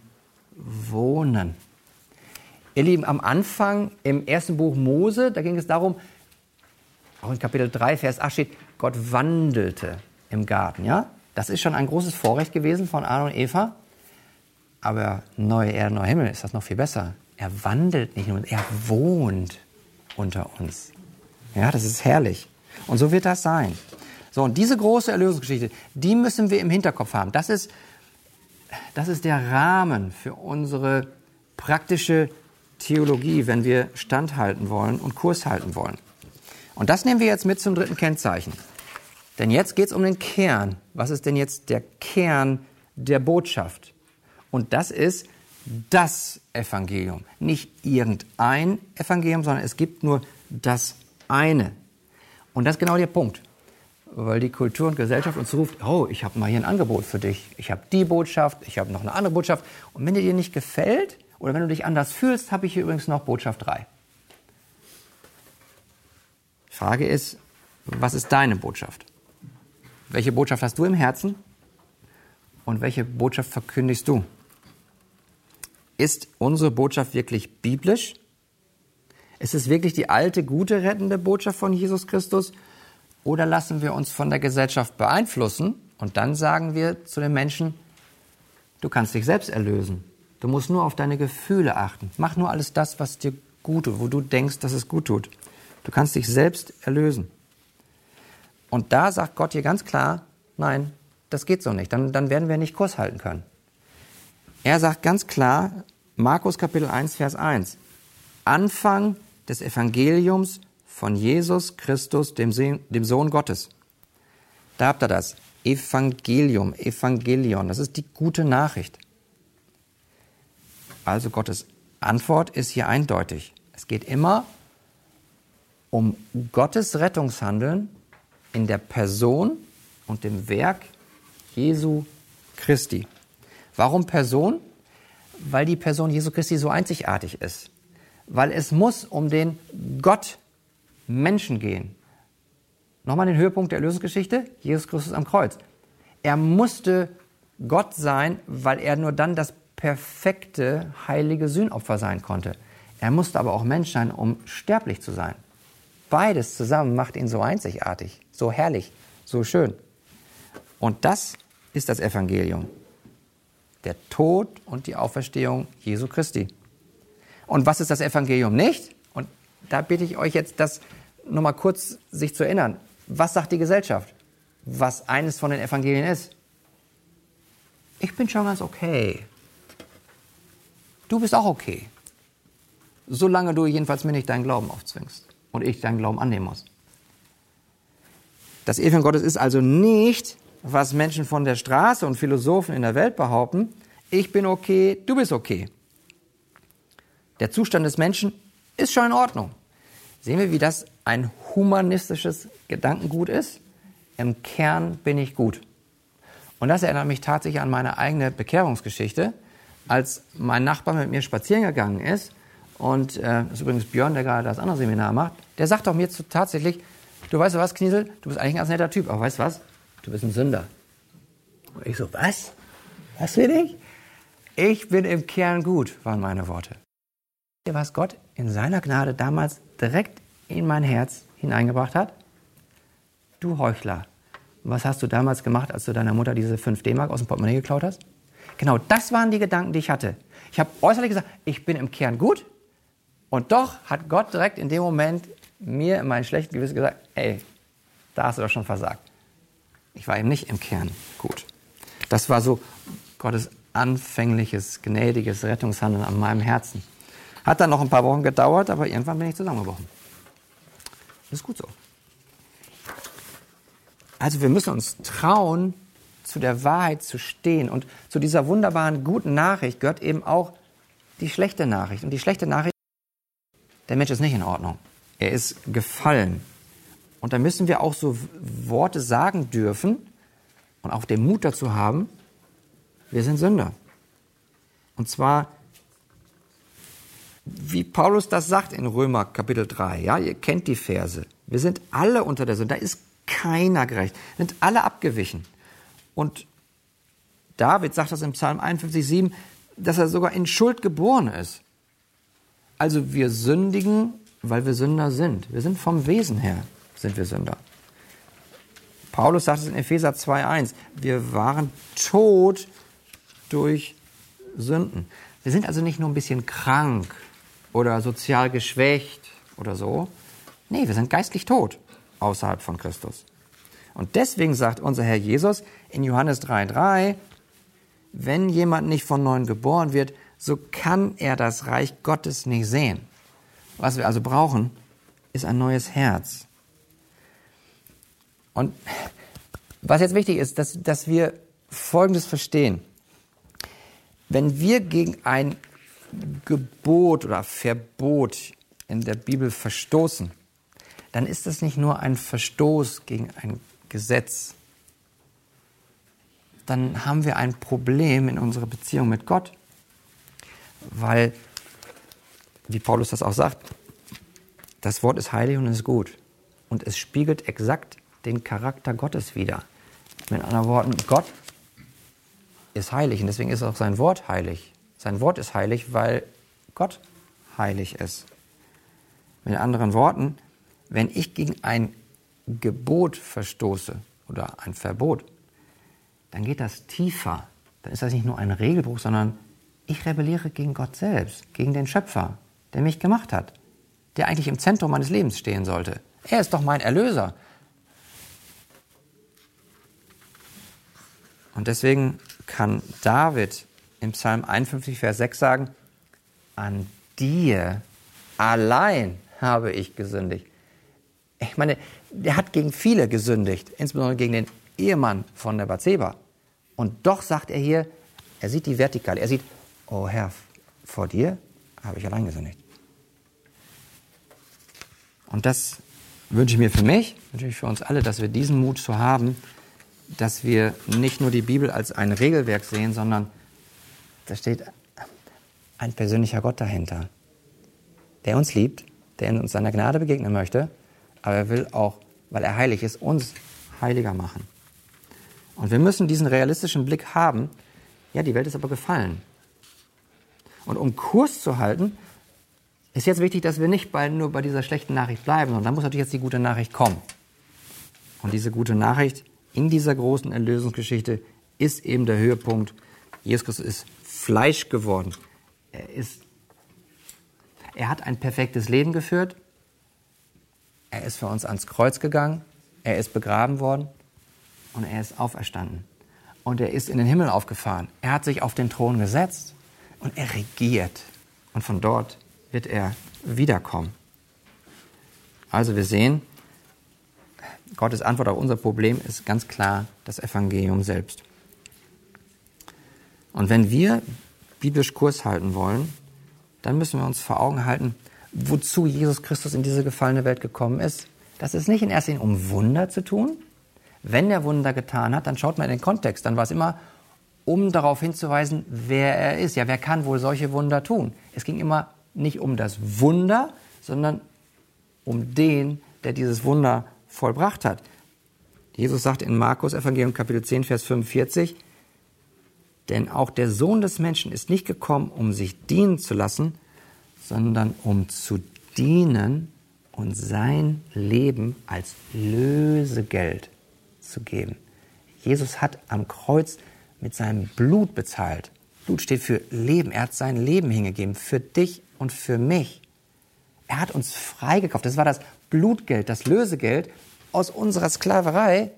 wohnen. Ihr Lieben, am Anfang im ersten Buch Mose, da ging es darum, auch in Kapitel 3, Vers 8 steht, Gott wandelte im Garten, ja? Das ist schon ein großes Vorrecht gewesen von Adam und Eva. Aber neue Erde, neuer Himmel ist das noch viel besser. Er wandelt nicht nur, er wohnt unter uns. Ja, das ist herrlich. Und so wird das sein. So, und diese große Erlösungsgeschichte, die müssen wir im Hinterkopf haben. Das ist, das ist der Rahmen für unsere praktische Theologie, wenn wir standhalten wollen und Kurs halten wollen. Und das nehmen wir jetzt mit zum dritten Kennzeichen. Denn jetzt geht es um den Kern. Was ist denn jetzt der Kern der Botschaft? Und das ist das Evangelium. Nicht irgendein Evangelium, sondern es gibt nur das eine. Und das ist genau der Punkt. Weil die Kultur und Gesellschaft uns ruft, oh, ich habe mal hier ein Angebot für dich. Ich habe die Botschaft, ich habe noch eine andere Botschaft. Und wenn dir die nicht gefällt oder wenn du dich anders fühlst, habe ich hier übrigens noch Botschaft 3. Frage ist, was ist deine Botschaft? Welche Botschaft hast du im Herzen? Und welche Botschaft verkündigst du? Ist unsere Botschaft wirklich biblisch? Ist es wirklich die alte, gute, rettende Botschaft von Jesus Christus? Oder lassen wir uns von der Gesellschaft beeinflussen und dann sagen wir zu den Menschen, du kannst dich selbst erlösen. Du musst nur auf deine Gefühle achten. Mach nur alles das, was dir gut tut, wo du denkst, dass es gut tut. Du kannst dich selbst erlösen. Und da sagt Gott hier ganz klar, nein, das geht so nicht. Dann, dann werden wir nicht Kurs halten können. Er sagt ganz klar, Markus Kapitel 1, Vers 1, Anfang des Evangeliums von Jesus Christus, dem, dem Sohn Gottes. Da habt ihr das. Evangelium, Evangelion, das ist die gute Nachricht. Also Gottes Antwort ist hier eindeutig. Es geht immer um Gottes Rettungshandeln in der Person und dem Werk Jesu Christi. Warum Person? weil die Person Jesu Christi so einzigartig ist. Weil es muss um den Gott Menschen gehen. Nochmal den Höhepunkt der Erlösungsgeschichte, Jesus Christus am Kreuz. Er musste Gott sein, weil er nur dann das perfekte, heilige Sühnopfer sein konnte. Er musste aber auch Mensch sein, um sterblich zu sein. Beides zusammen macht ihn so einzigartig, so herrlich, so schön. Und das ist das Evangelium. Der Tod und die Auferstehung Jesu Christi. Und was ist das Evangelium nicht? Und da bitte ich euch jetzt, das nochmal kurz sich zu erinnern. Was sagt die Gesellschaft? Was eines von den Evangelien ist? Ich bin schon ganz okay. Du bist auch okay. Solange du jedenfalls mir nicht deinen Glauben aufzwingst und ich deinen Glauben annehmen muss. Das Evangelium Gottes ist also nicht, was Menschen von der Straße und Philosophen in der Welt behaupten, ich bin okay, du bist okay. Der Zustand des Menschen ist schon in Ordnung. Sehen wir, wie das ein humanistisches Gedankengut ist? Im Kern bin ich gut. Und das erinnert mich tatsächlich an meine eigene Bekehrungsgeschichte, als mein Nachbar mit mir spazieren gegangen ist. Und äh, das ist übrigens Björn, der gerade das andere Seminar macht. Der sagt doch mir tatsächlich, du weißt du was, Kniesel, du bist eigentlich ein ganz netter Typ, aber weißt du was, du bist ein Sünder. Und ich so, was? Was will ich? Ich bin im Kern gut, waren meine Worte. Was Gott in seiner Gnade damals direkt in mein Herz hineingebracht hat? Du Heuchler, was hast du damals gemacht, als du deiner Mutter diese 5 D-Mark aus dem Portemonnaie geklaut hast? Genau, das waren die Gedanken, die ich hatte. Ich habe äußerlich gesagt, ich bin im Kern gut. Und doch hat Gott direkt in dem Moment mir in meinem schlechten Gewissen gesagt, ey, da hast du doch schon versagt. Ich war eben nicht im Kern gut. Das war so Gottes anfängliches, gnädiges Rettungshandeln an meinem Herzen. Hat dann noch ein paar Wochen gedauert, aber irgendwann bin ich zusammengebrochen. Ist gut so. Also wir müssen uns trauen, zu der Wahrheit zu stehen. Und zu dieser wunderbaren guten Nachricht gehört eben auch die schlechte Nachricht. Und die schlechte Nachricht, der Mensch ist nicht in Ordnung. Er ist gefallen. Und da müssen wir auch so Worte sagen dürfen und auch den Mut dazu haben, wir sind Sünder. Und zwar, wie Paulus das sagt in Römer Kapitel 3, ja, ihr kennt die Verse. Wir sind alle unter der Sünde. Da ist keiner gerecht. Sind alle abgewichen. Und David sagt das im Psalm 51, 7, dass er sogar in Schuld geboren ist. Also wir sündigen, weil wir Sünder sind. Wir sind vom Wesen her, sind wir Sünder. Paulus sagt es in Epheser 2,1, wir waren tot durch Sünden. Wir sind also nicht nur ein bisschen krank oder sozial geschwächt oder so. Nee, wir sind geistlich tot außerhalb von Christus. Und deswegen sagt unser Herr Jesus in Johannes 3,3, wenn jemand nicht von neuem geboren wird, so kann er das Reich Gottes nicht sehen. Was wir also brauchen, ist ein neues Herz. Und was jetzt wichtig ist, dass, dass wir Folgendes verstehen. Wenn wir gegen ein Gebot oder Verbot in der Bibel verstoßen, dann ist das nicht nur ein Verstoß gegen ein Gesetz, dann haben wir ein Problem in unserer Beziehung mit Gott. Weil, wie Paulus das auch sagt, das Wort ist heilig und ist gut. Und es spiegelt exakt den Charakter Gottes wider. Mit anderen Worten, Gott ist heilig und deswegen ist auch sein Wort heilig. Sein Wort ist heilig, weil Gott heilig ist. Mit anderen Worten, wenn ich gegen ein Gebot verstoße oder ein Verbot, dann geht das tiefer. Dann ist das nicht nur ein Regelbruch, sondern ich rebelliere gegen Gott selbst, gegen den Schöpfer, der mich gemacht hat, der eigentlich im Zentrum meines Lebens stehen sollte. Er ist doch mein Erlöser. Und deswegen kann David im Psalm 51, Vers 6 sagen, an dir allein habe ich gesündigt. Ich meine, der hat gegen viele gesündigt, insbesondere gegen den Ehemann von der Bathseba. Und doch sagt er hier, er sieht die Vertikale, er sieht, oh Herr, vor dir habe ich allein gesündigt. Und das wünsche ich mir für mich, natürlich für uns alle, dass wir diesen Mut zu haben, dass wir nicht nur die Bibel als ein Regelwerk sehen, sondern da steht, ein persönlicher Gott dahinter, der uns liebt, der uns seiner Gnade begegnen möchte, aber er will auch, weil er heilig ist, uns heiliger machen. Und wir müssen diesen realistischen Blick haben, ja, die Welt ist aber gefallen. Und um Kurs zu halten, ist jetzt wichtig, dass wir nicht bei, nur bei dieser schlechten Nachricht bleiben, sondern da muss natürlich jetzt die gute Nachricht kommen. Und diese gute Nachricht in dieser großen Erlösungsgeschichte ist eben der Höhepunkt. Jesus Christus ist Fleisch geworden. Er ist, er hat ein perfektes Leben geführt. Er ist für uns ans Kreuz gegangen. Er ist begraben worden und er ist auferstanden. Und er ist in den Himmel aufgefahren. Er hat sich auf den Thron gesetzt und er regiert. Und von dort wird er wiederkommen. Also wir sehen, Gottes Antwort auf unser Problem ist ganz klar das Evangelium selbst. Und wenn wir biblisch Kurs halten wollen, dann müssen wir uns vor Augen halten, wozu Jesus Christus in diese gefallene Welt gekommen ist. Das ist nicht in erster Linie, um Wunder zu tun. Wenn er Wunder getan hat, dann schaut man in den Kontext. Dann war es immer, um darauf hinzuweisen, wer er ist. Ja, wer kann wohl solche Wunder tun? Es ging immer nicht um das Wunder, sondern um den, der dieses Wunder vollbracht hat. Jesus sagt in Markus Evangelium Kapitel 10, Vers 45, denn auch der Sohn des Menschen ist nicht gekommen, um sich dienen zu lassen, sondern um zu dienen und sein Leben als Lösegeld zu geben. Jesus hat am Kreuz mit seinem Blut bezahlt. Blut steht für Leben. Er hat sein Leben hingegeben für dich und für mich. Er hat uns freigekauft. Das war das Blutgeld, das Lösegeld aus unserer Sklaverei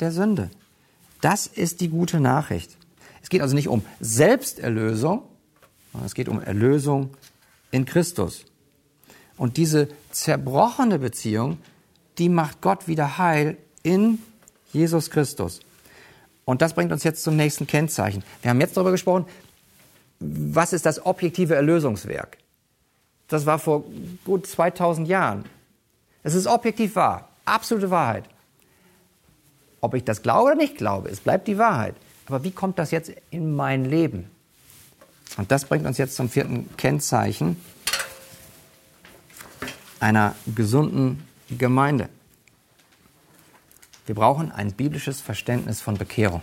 der Sünde. Das ist die gute Nachricht. Es geht also nicht um Selbsterlösung, sondern es geht um Erlösung in Christus. Und diese zerbrochene Beziehung, die macht Gott wieder heil in Jesus Christus. Und das bringt uns jetzt zum nächsten Kennzeichen. Wir haben jetzt darüber gesprochen, was ist das objektive Erlösungswerk? Das war vor gut 2000 Jahren. Es ist objektiv wahr, absolute Wahrheit. Ob ich das glaube oder nicht glaube, es bleibt die Wahrheit. Aber wie kommt das jetzt in mein Leben? Und das bringt uns jetzt zum vierten Kennzeichen einer gesunden Gemeinde. Wir brauchen ein biblisches Verständnis von Bekehrung.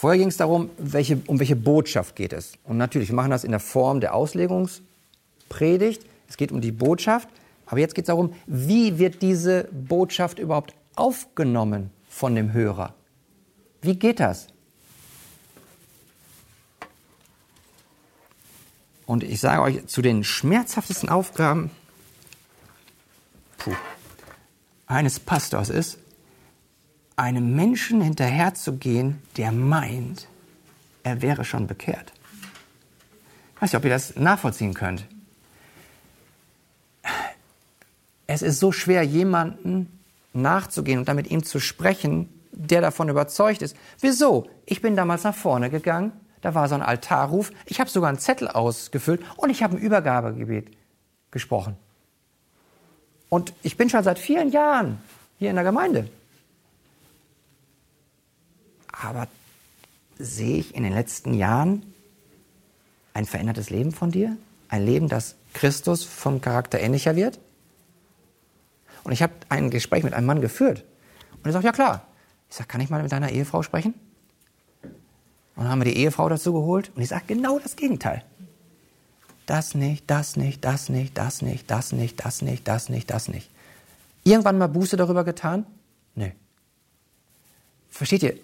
Vorher ging es darum, welche, um welche Botschaft geht es. Und natürlich, wir machen das in der Form der Auslegungspredigt. Es geht um die Botschaft. Aber jetzt geht es darum, wie wird diese Botschaft überhaupt aufgenommen von dem Hörer? Wie geht das? Und ich sage euch, zu den schmerzhaftesten Aufgaben puh, eines Pastors ist, einem Menschen hinterherzugehen, der meint, er wäre schon bekehrt. Ich weiß nicht, ob ihr das nachvollziehen könnt. Es ist so schwer, jemanden nachzugehen und dann mit ihm zu sprechen, der davon überzeugt ist. Wieso? Ich bin damals nach vorne gegangen, da war so ein Altarruf, ich habe sogar einen Zettel ausgefüllt und ich habe ein Übergabegebet gesprochen. Und ich bin schon seit vielen Jahren hier in der Gemeinde. Aber sehe ich in den letzten Jahren ein verändertes Leben von dir? Ein Leben, das Christus vom Charakter ähnlicher wird? Und ich habe ein Gespräch mit einem Mann geführt. Und er sagt, ja klar. Ich sage, kann ich mal mit deiner Ehefrau sprechen? Und dann haben wir die Ehefrau dazu geholt und ich sage genau das Gegenteil. Das nicht, das nicht, das nicht, das nicht, das nicht, das nicht, das nicht, das nicht. Irgendwann mal Buße darüber getan? Nee. Versteht ihr?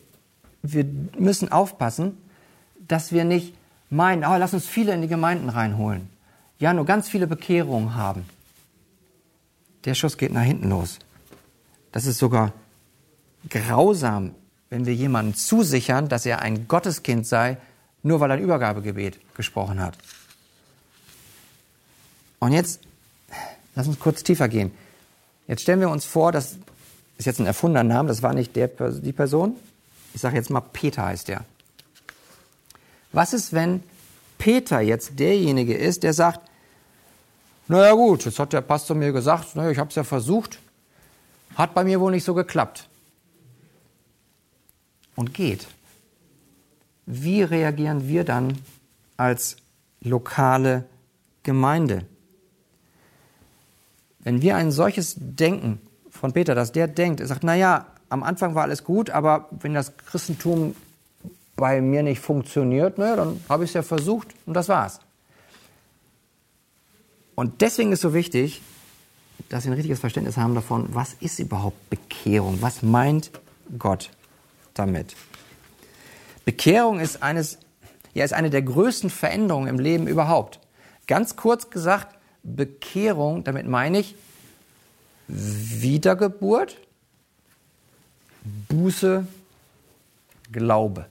Wir müssen aufpassen, dass wir nicht meinen, oh, lass uns viele in die Gemeinden reinholen. Ja, nur ganz viele Bekehrungen haben. Der Schuss geht nach hinten los. Das ist sogar grausam, wenn wir jemanden zusichern, dass er ein Gotteskind sei, nur weil er ein Übergabegebet gesprochen hat. Und jetzt, lass uns kurz tiefer gehen. Jetzt stellen wir uns vor, das ist jetzt ein erfundener Name, das war nicht der, die Person, ich sage jetzt mal, Peter heißt er. Was ist, wenn Peter jetzt derjenige ist, der sagt, naja gut, jetzt hat der Pastor mir gesagt, naja, ich habe es ja versucht, hat bei mir wohl nicht so geklappt. Und geht. wie reagieren wir dann als lokale Gemeinde? Wenn wir ein solches Denken von Peter, dass der denkt, er sagt, naja, am Anfang war alles gut, aber wenn das Christentum bei mir nicht funktioniert, naja, dann habe ich es ja versucht und das war's. Und deswegen ist so wichtig, dass wir ein richtiges Verständnis haben davon, was ist überhaupt Bekehrung? Was meint Gott damit? Bekehrung ist, eines, ja, ist eine der größten Veränderungen im Leben überhaupt. Ganz kurz gesagt, Bekehrung, damit meine ich Wiedergeburt, Buße, Glaube.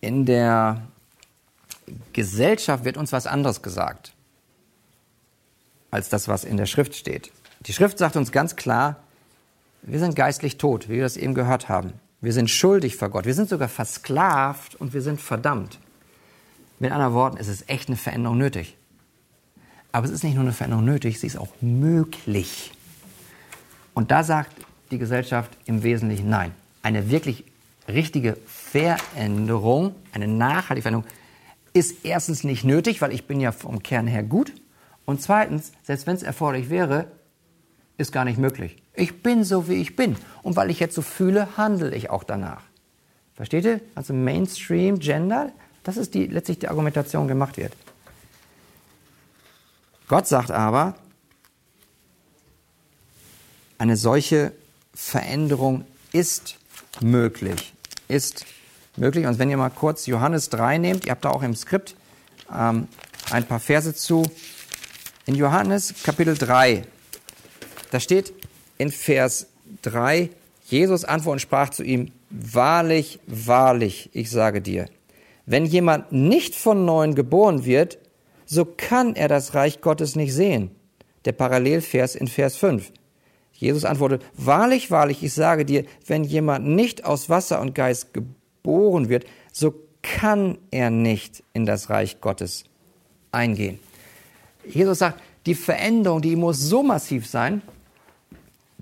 In der Gesellschaft wird uns was anderes gesagt als das, was in der Schrift steht. Die Schrift sagt uns ganz klar, wir sind geistlich tot, wie wir das eben gehört haben. Wir sind schuldig vor Gott. Wir sind sogar versklavt und wir sind verdammt. Mit anderen Worten, es ist echt eine Veränderung nötig. Aber es ist nicht nur eine Veränderung nötig, sie ist auch möglich. Und da sagt die Gesellschaft im Wesentlichen nein. Eine wirklich richtige Veränderung, eine nachhaltige Veränderung, ist erstens nicht nötig, weil ich bin ja vom Kern her gut. Und zweitens, selbst wenn es erforderlich wäre, ist gar nicht möglich. Ich bin so, wie ich bin. Und weil ich jetzt so fühle, handle ich auch danach. Versteht ihr? Also Mainstream, Gender, das ist die, letztlich die Argumentation, die gemacht wird. Gott sagt aber, eine solche Veränderung ist möglich. Ist möglich. Und wenn ihr mal kurz Johannes 3 nehmt, ihr habt da auch im Skript ähm, ein paar Verse zu. In Johannes Kapitel 3, da steht in Vers 3, Jesus antwortet und sprach zu ihm, Wahrlich, wahrlich, ich sage dir, wenn jemand nicht von neuem geboren wird, so kann er das Reich Gottes nicht sehen. Der Parallelvers in Vers 5. Jesus antwortet, Wahrlich, wahrlich, ich sage dir, wenn jemand nicht aus Wasser und Geist geboren wird, so kann er nicht in das Reich Gottes eingehen. Jesus sagt, die Veränderung, die muss so massiv sein,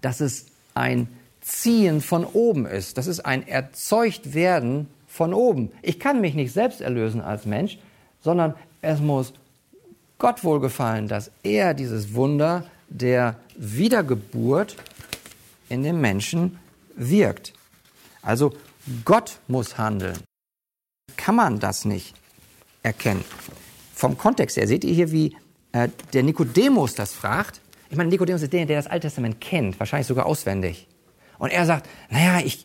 dass es ein Ziehen von oben ist. Das ist ein Erzeuchtwerden von oben. Ich kann mich nicht selbst erlösen als Mensch, sondern es muss Gott wohlgefallen, dass er dieses Wunder der Wiedergeburt in dem Menschen wirkt. Also Gott muss handeln. Kann man das nicht erkennen? Vom Kontext her seht ihr hier, wie äh, der Nikodemus das fragt. Ich meine, Nikodemus ist der, der das Alte Testament kennt, wahrscheinlich sogar auswendig. Und er sagt, naja, ich,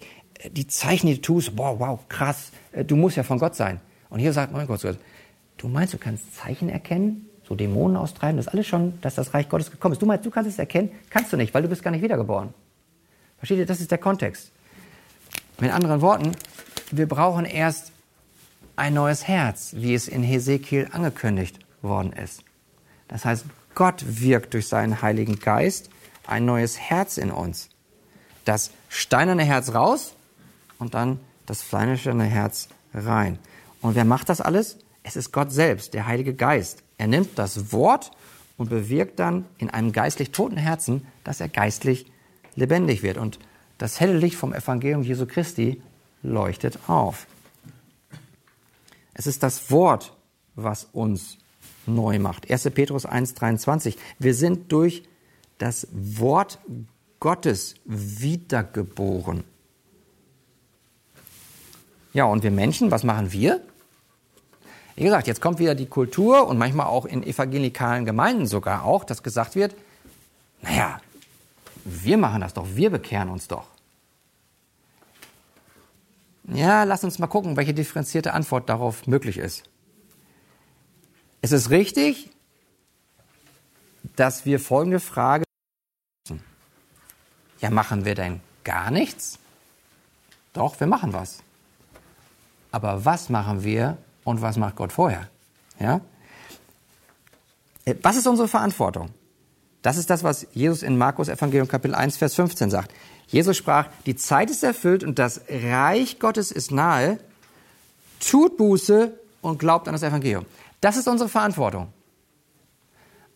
die Zeichen, die du tust, boah, wow, krass, äh, du musst ja von Gott sein. Und hier sagt mein Gott, du meinst, du kannst Zeichen erkennen? So Dämonen austreiben, das ist alles schon, dass das Reich Gottes gekommen ist. Du meinst, du kannst es erkennen? Kannst du nicht, weil du bist gar nicht wiedergeboren. Versteht ihr? Das ist der Kontext. Mit anderen Worten, wir brauchen erst ein neues Herz, wie es in Hesekiel angekündigt worden ist. Das heißt, Gott wirkt durch seinen Heiligen Geist ein neues Herz in uns. Das steinerne Herz raus und dann das fleischerne Herz rein. Und wer macht das alles? Es ist Gott selbst, der Heilige Geist. Er nimmt das Wort und bewirkt dann in einem geistlich toten Herzen, dass er geistlich lebendig wird. Und das helle Licht vom Evangelium Jesu Christi leuchtet auf. Es ist das Wort, was uns neu macht. 1. Petrus 1.23. Wir sind durch das Wort Gottes wiedergeboren. Ja, und wir Menschen, was machen wir? Wie gesagt, jetzt kommt wieder die Kultur und manchmal auch in evangelikalen Gemeinden sogar auch, dass gesagt wird, naja, wir machen das doch, wir bekehren uns doch. Ja, lass uns mal gucken, welche differenzierte Antwort darauf möglich ist. Es ist richtig, dass wir folgende Frage ja, machen wir denn gar nichts? Doch, wir machen was. Aber was machen wir, und was macht Gott vorher. Ja? Äh, was ist unsere Verantwortung? Das ist das, was Jesus in Markus Evangelium Kapitel 1, Vers 15 sagt. Jesus sprach, die Zeit ist erfüllt und das Reich Gottes ist nahe. Tut Buße und glaubt an das Evangelium. Das ist unsere Verantwortung.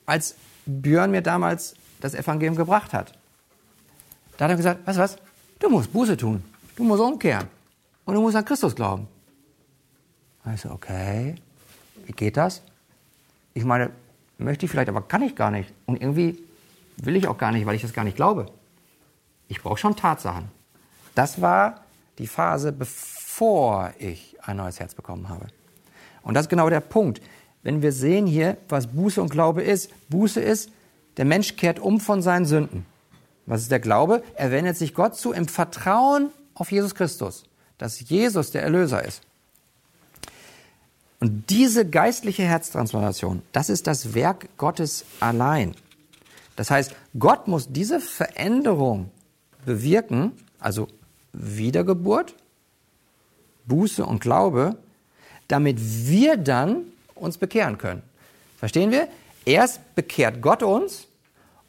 Als Björn mir damals das Evangelium gebracht hat, Da hat er gesagt, weißt du was? Du musst Buße tun. Du musst umkehren. Und du musst an Christus glauben. Ich so, okay, wie geht das? Ich meine, möchte ich vielleicht, aber kann ich gar nicht. Und irgendwie will ich auch gar nicht, weil ich das gar nicht glaube. Ich brauche schon Tatsachen. Das war die Phase, bevor ich ein neues Herz bekommen habe. Und das ist genau der Punkt. Wenn wir sehen hier, was Buße und Glaube ist. Buße ist, der Mensch kehrt um von seinen Sünden. Was ist der Glaube? Er wendet sich Gott zu im Vertrauen auf Jesus Christus, dass Jesus der Erlöser ist. Und diese geistliche Herztransplantation, das ist das Werk Gottes allein. Das heißt, Gott muss diese Veränderung bewirken, also Wiedergeburt, Buße und Glaube, damit wir dann uns bekehren können. Verstehen wir? Erst bekehrt Gott uns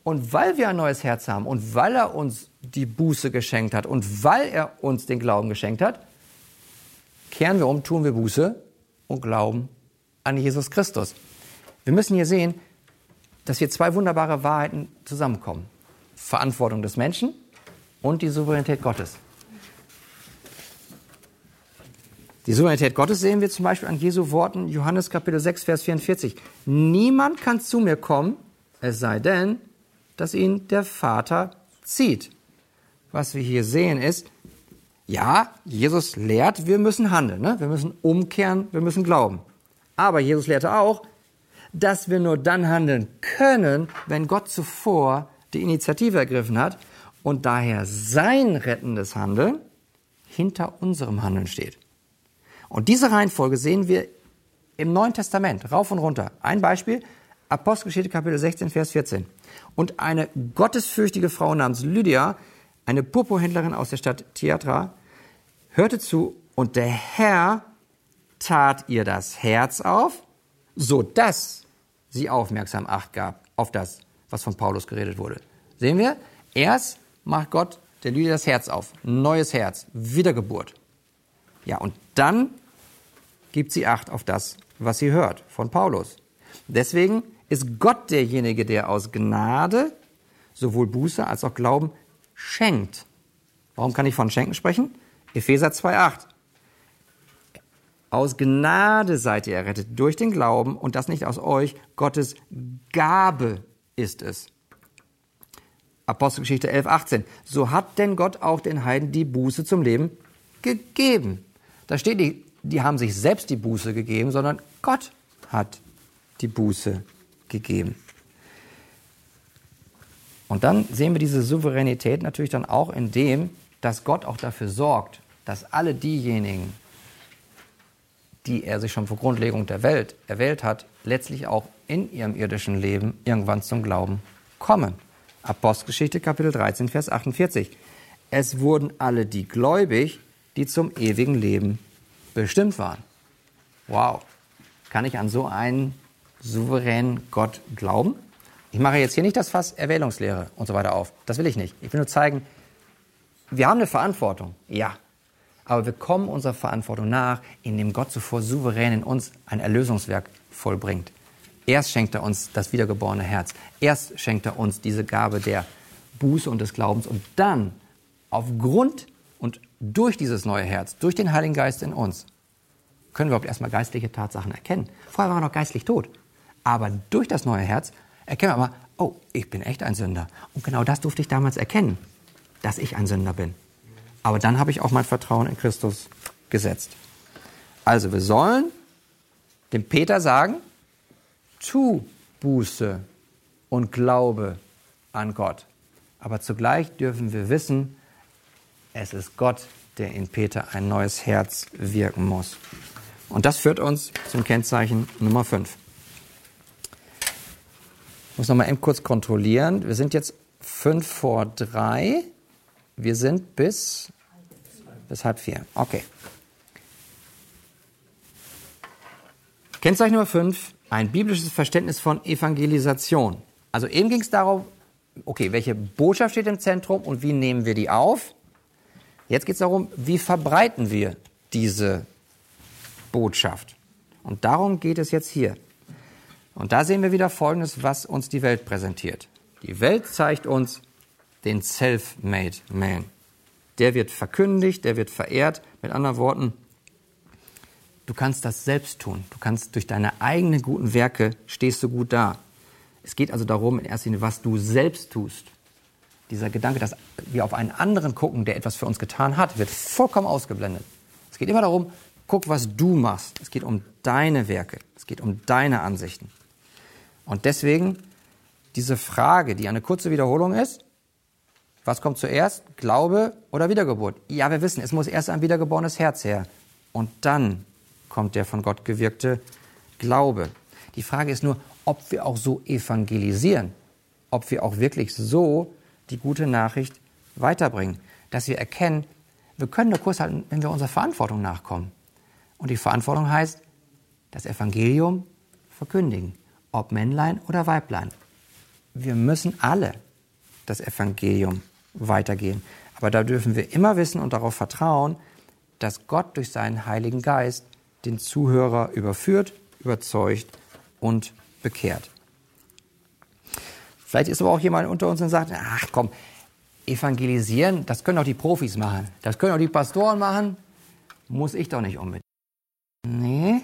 und weil wir ein neues Herz haben und weil er uns die Buße geschenkt hat und weil er uns den Glauben geschenkt hat, kehren wir um, tun wir Buße und glauben an Jesus Christus. Wir müssen hier sehen, dass hier zwei wunderbare Wahrheiten zusammenkommen. Verantwortung des Menschen und die Souveränität Gottes. Die Souveränität Gottes sehen wir zum Beispiel an Jesu Worten, Johannes Kapitel 6, Vers 44. Niemand kann zu mir kommen, es sei denn, dass ihn der Vater zieht. Was wir hier sehen ist, ja, Jesus lehrt, wir müssen handeln, ne? wir müssen umkehren, wir müssen glauben. Aber Jesus lehrte auch, dass wir nur dann handeln können, wenn Gott zuvor die Initiative ergriffen hat und daher sein rettendes Handeln hinter unserem Handeln steht. Und diese Reihenfolge sehen wir im Neuen Testament, rauf und runter. Ein Beispiel, Apostelgeschichte Kapitel 16, Vers 14. Und eine gottesfürchtige Frau namens Lydia, eine Purpurhändlerin aus der Stadt Theatra, hörte zu und der Herr tat ihr das Herz auf, so dass sie aufmerksam Acht gab auf das, was von Paulus geredet wurde. Sehen wir? Erst macht Gott der Lydia das Herz auf. Neues Herz. Wiedergeburt. Ja, und dann gibt sie Acht auf das, was sie hört von Paulus. Deswegen ist Gott derjenige, der aus Gnade sowohl Buße als auch Glauben schenkt. Warum kann ich von Schenken sprechen? Epheser 2,8. Aus Gnade seid ihr errettet durch den Glauben und das nicht aus euch. Gottes Gabe ist es. Apostelgeschichte 11, 18. So hat denn Gott auch den Heiden die Buße zum Leben gegeben. Da steht nicht, die haben sich selbst die Buße gegeben, sondern Gott hat die Buße gegeben. Und dann sehen wir diese Souveränität natürlich dann auch in dem, dass Gott auch dafür sorgt, dass alle diejenigen, die er sich schon vor Grundlegung der Welt erwählt hat, letztlich auch in ihrem irdischen Leben irgendwann zum Glauben kommen. Apostelgeschichte Kapitel 13, Vers 48. Es wurden alle die gläubig, die zum ewigen Leben bestimmt waren. Wow, kann ich an so einen souveränen Gott glauben? Ich mache jetzt hier nicht das Fass Erwählungslehre und so weiter auf. Das will ich nicht. Ich will nur zeigen, wir haben eine Verantwortung, ja. Aber wir kommen unserer Verantwortung nach, indem Gott zuvor souverän in uns ein Erlösungswerk vollbringt. Erst schenkt er uns das wiedergeborene Herz. Erst schenkt er uns diese Gabe der Buße und des Glaubens. Und dann, aufgrund und durch dieses neue Herz, durch den Heiligen Geist in uns, können wir überhaupt erstmal geistliche Tatsachen erkennen. Vorher waren wir noch geistlich tot. Aber durch das neue Herz erkennen wir mal, oh, ich bin echt ein Sünder. Und genau das durfte ich damals erkennen, dass ich ein Sünder bin. Aber dann habe ich auch mein Vertrauen in Christus gesetzt. Also wir sollen dem Peter sagen, tu Buße und Glaube an Gott. Aber zugleich dürfen wir wissen, es ist Gott, der in Peter ein neues Herz wirken muss. Und das führt uns zum Kennzeichen Nummer 5. Ich muss nochmal eben kurz kontrollieren. Wir sind jetzt 5 vor 3. Wir sind bis, bis halb 4. Okay. Kennzeichen Nummer 5, ein biblisches Verständnis von Evangelisation. Also eben ging es darum, okay, welche Botschaft steht im Zentrum und wie nehmen wir die auf? Jetzt geht es darum, wie verbreiten wir diese Botschaft. Und darum geht es jetzt hier. Und da sehen wir wieder Folgendes, was uns die Welt präsentiert. Die Welt zeigt uns den Self-Made Man. Der wird verkündigt, der wird verehrt. Mit anderen Worten, du kannst das selbst tun. Du kannst durch deine eigenen guten Werke stehst du gut da. Es geht also darum, in erster Linie, was du selbst tust. Dieser Gedanke, dass wir auf einen anderen gucken, der etwas für uns getan hat, wird vollkommen ausgeblendet. Es geht immer darum, guck, was du machst. Es geht um deine Werke. Es geht um deine Ansichten. Und deswegen diese Frage, die eine kurze Wiederholung ist, was kommt zuerst? Glaube oder Wiedergeburt? Ja, wir wissen, es muss erst ein wiedergeborenes Herz her. Und dann kommt der von Gott gewirkte Glaube. Die Frage ist nur, ob wir auch so evangelisieren, ob wir auch wirklich so die gute Nachricht weiterbringen, dass wir erkennen, wir können nur Kurs halten, wenn wir unserer Verantwortung nachkommen. Und die Verantwortung heißt, das Evangelium verkündigen, ob Männlein oder Weiblein. Wir müssen alle das Evangelium weitergehen. Aber da dürfen wir immer wissen und darauf vertrauen, dass Gott durch seinen Heiligen Geist den Zuhörer überführt, überzeugt und bekehrt. Vielleicht ist aber auch jemand unter uns und sagt, ach komm, evangelisieren, das können doch die Profis machen. Das können auch die Pastoren machen. Muss ich doch nicht unbedingt. Nee.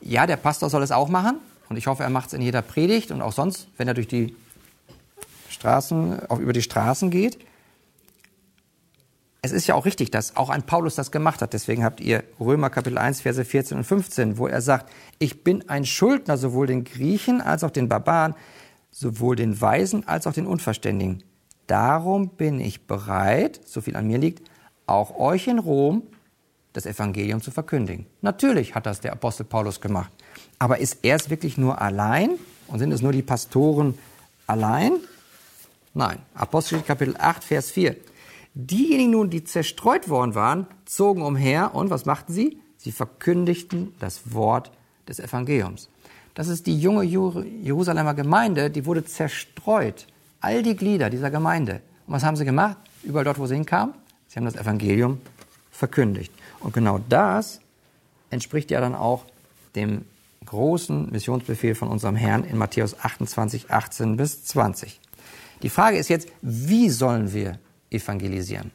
Ja, der Pastor soll es auch machen. Und ich hoffe, er macht es in jeder Predigt und auch sonst, wenn er durch die Straßen, auch über die Straßen geht. Es ist ja auch richtig, dass auch ein Paulus das gemacht hat. Deswegen habt ihr Römer Kapitel 1, Verse 14 und 15, wo er sagt, ich bin ein Schuldner sowohl den Griechen als auch den Barbaren, sowohl den Weisen als auch den Unverständigen. Darum bin ich bereit, so viel an mir liegt, auch euch in Rom das Evangelium zu verkündigen. Natürlich hat das der Apostel Paulus gemacht. Aber ist er es wirklich nur allein? Und sind es nur die Pastoren allein? Nein. Apostel Kapitel 8, Vers 4. Diejenigen nun, die zerstreut worden waren, zogen umher und was machten sie? Sie verkündigten das Wort des Evangeliums. Das ist die junge Jerusalemer Gemeinde, die wurde zerstreut. All die Glieder dieser Gemeinde. Und was haben sie gemacht? Überall dort, wo sie hinkamen, sie haben das Evangelium verkündigt. Und genau das entspricht ja dann auch dem großen Missionsbefehl von unserem Herrn in Matthäus 28, 18 bis 20. Die Frage ist jetzt, wie sollen wir evangelisieren?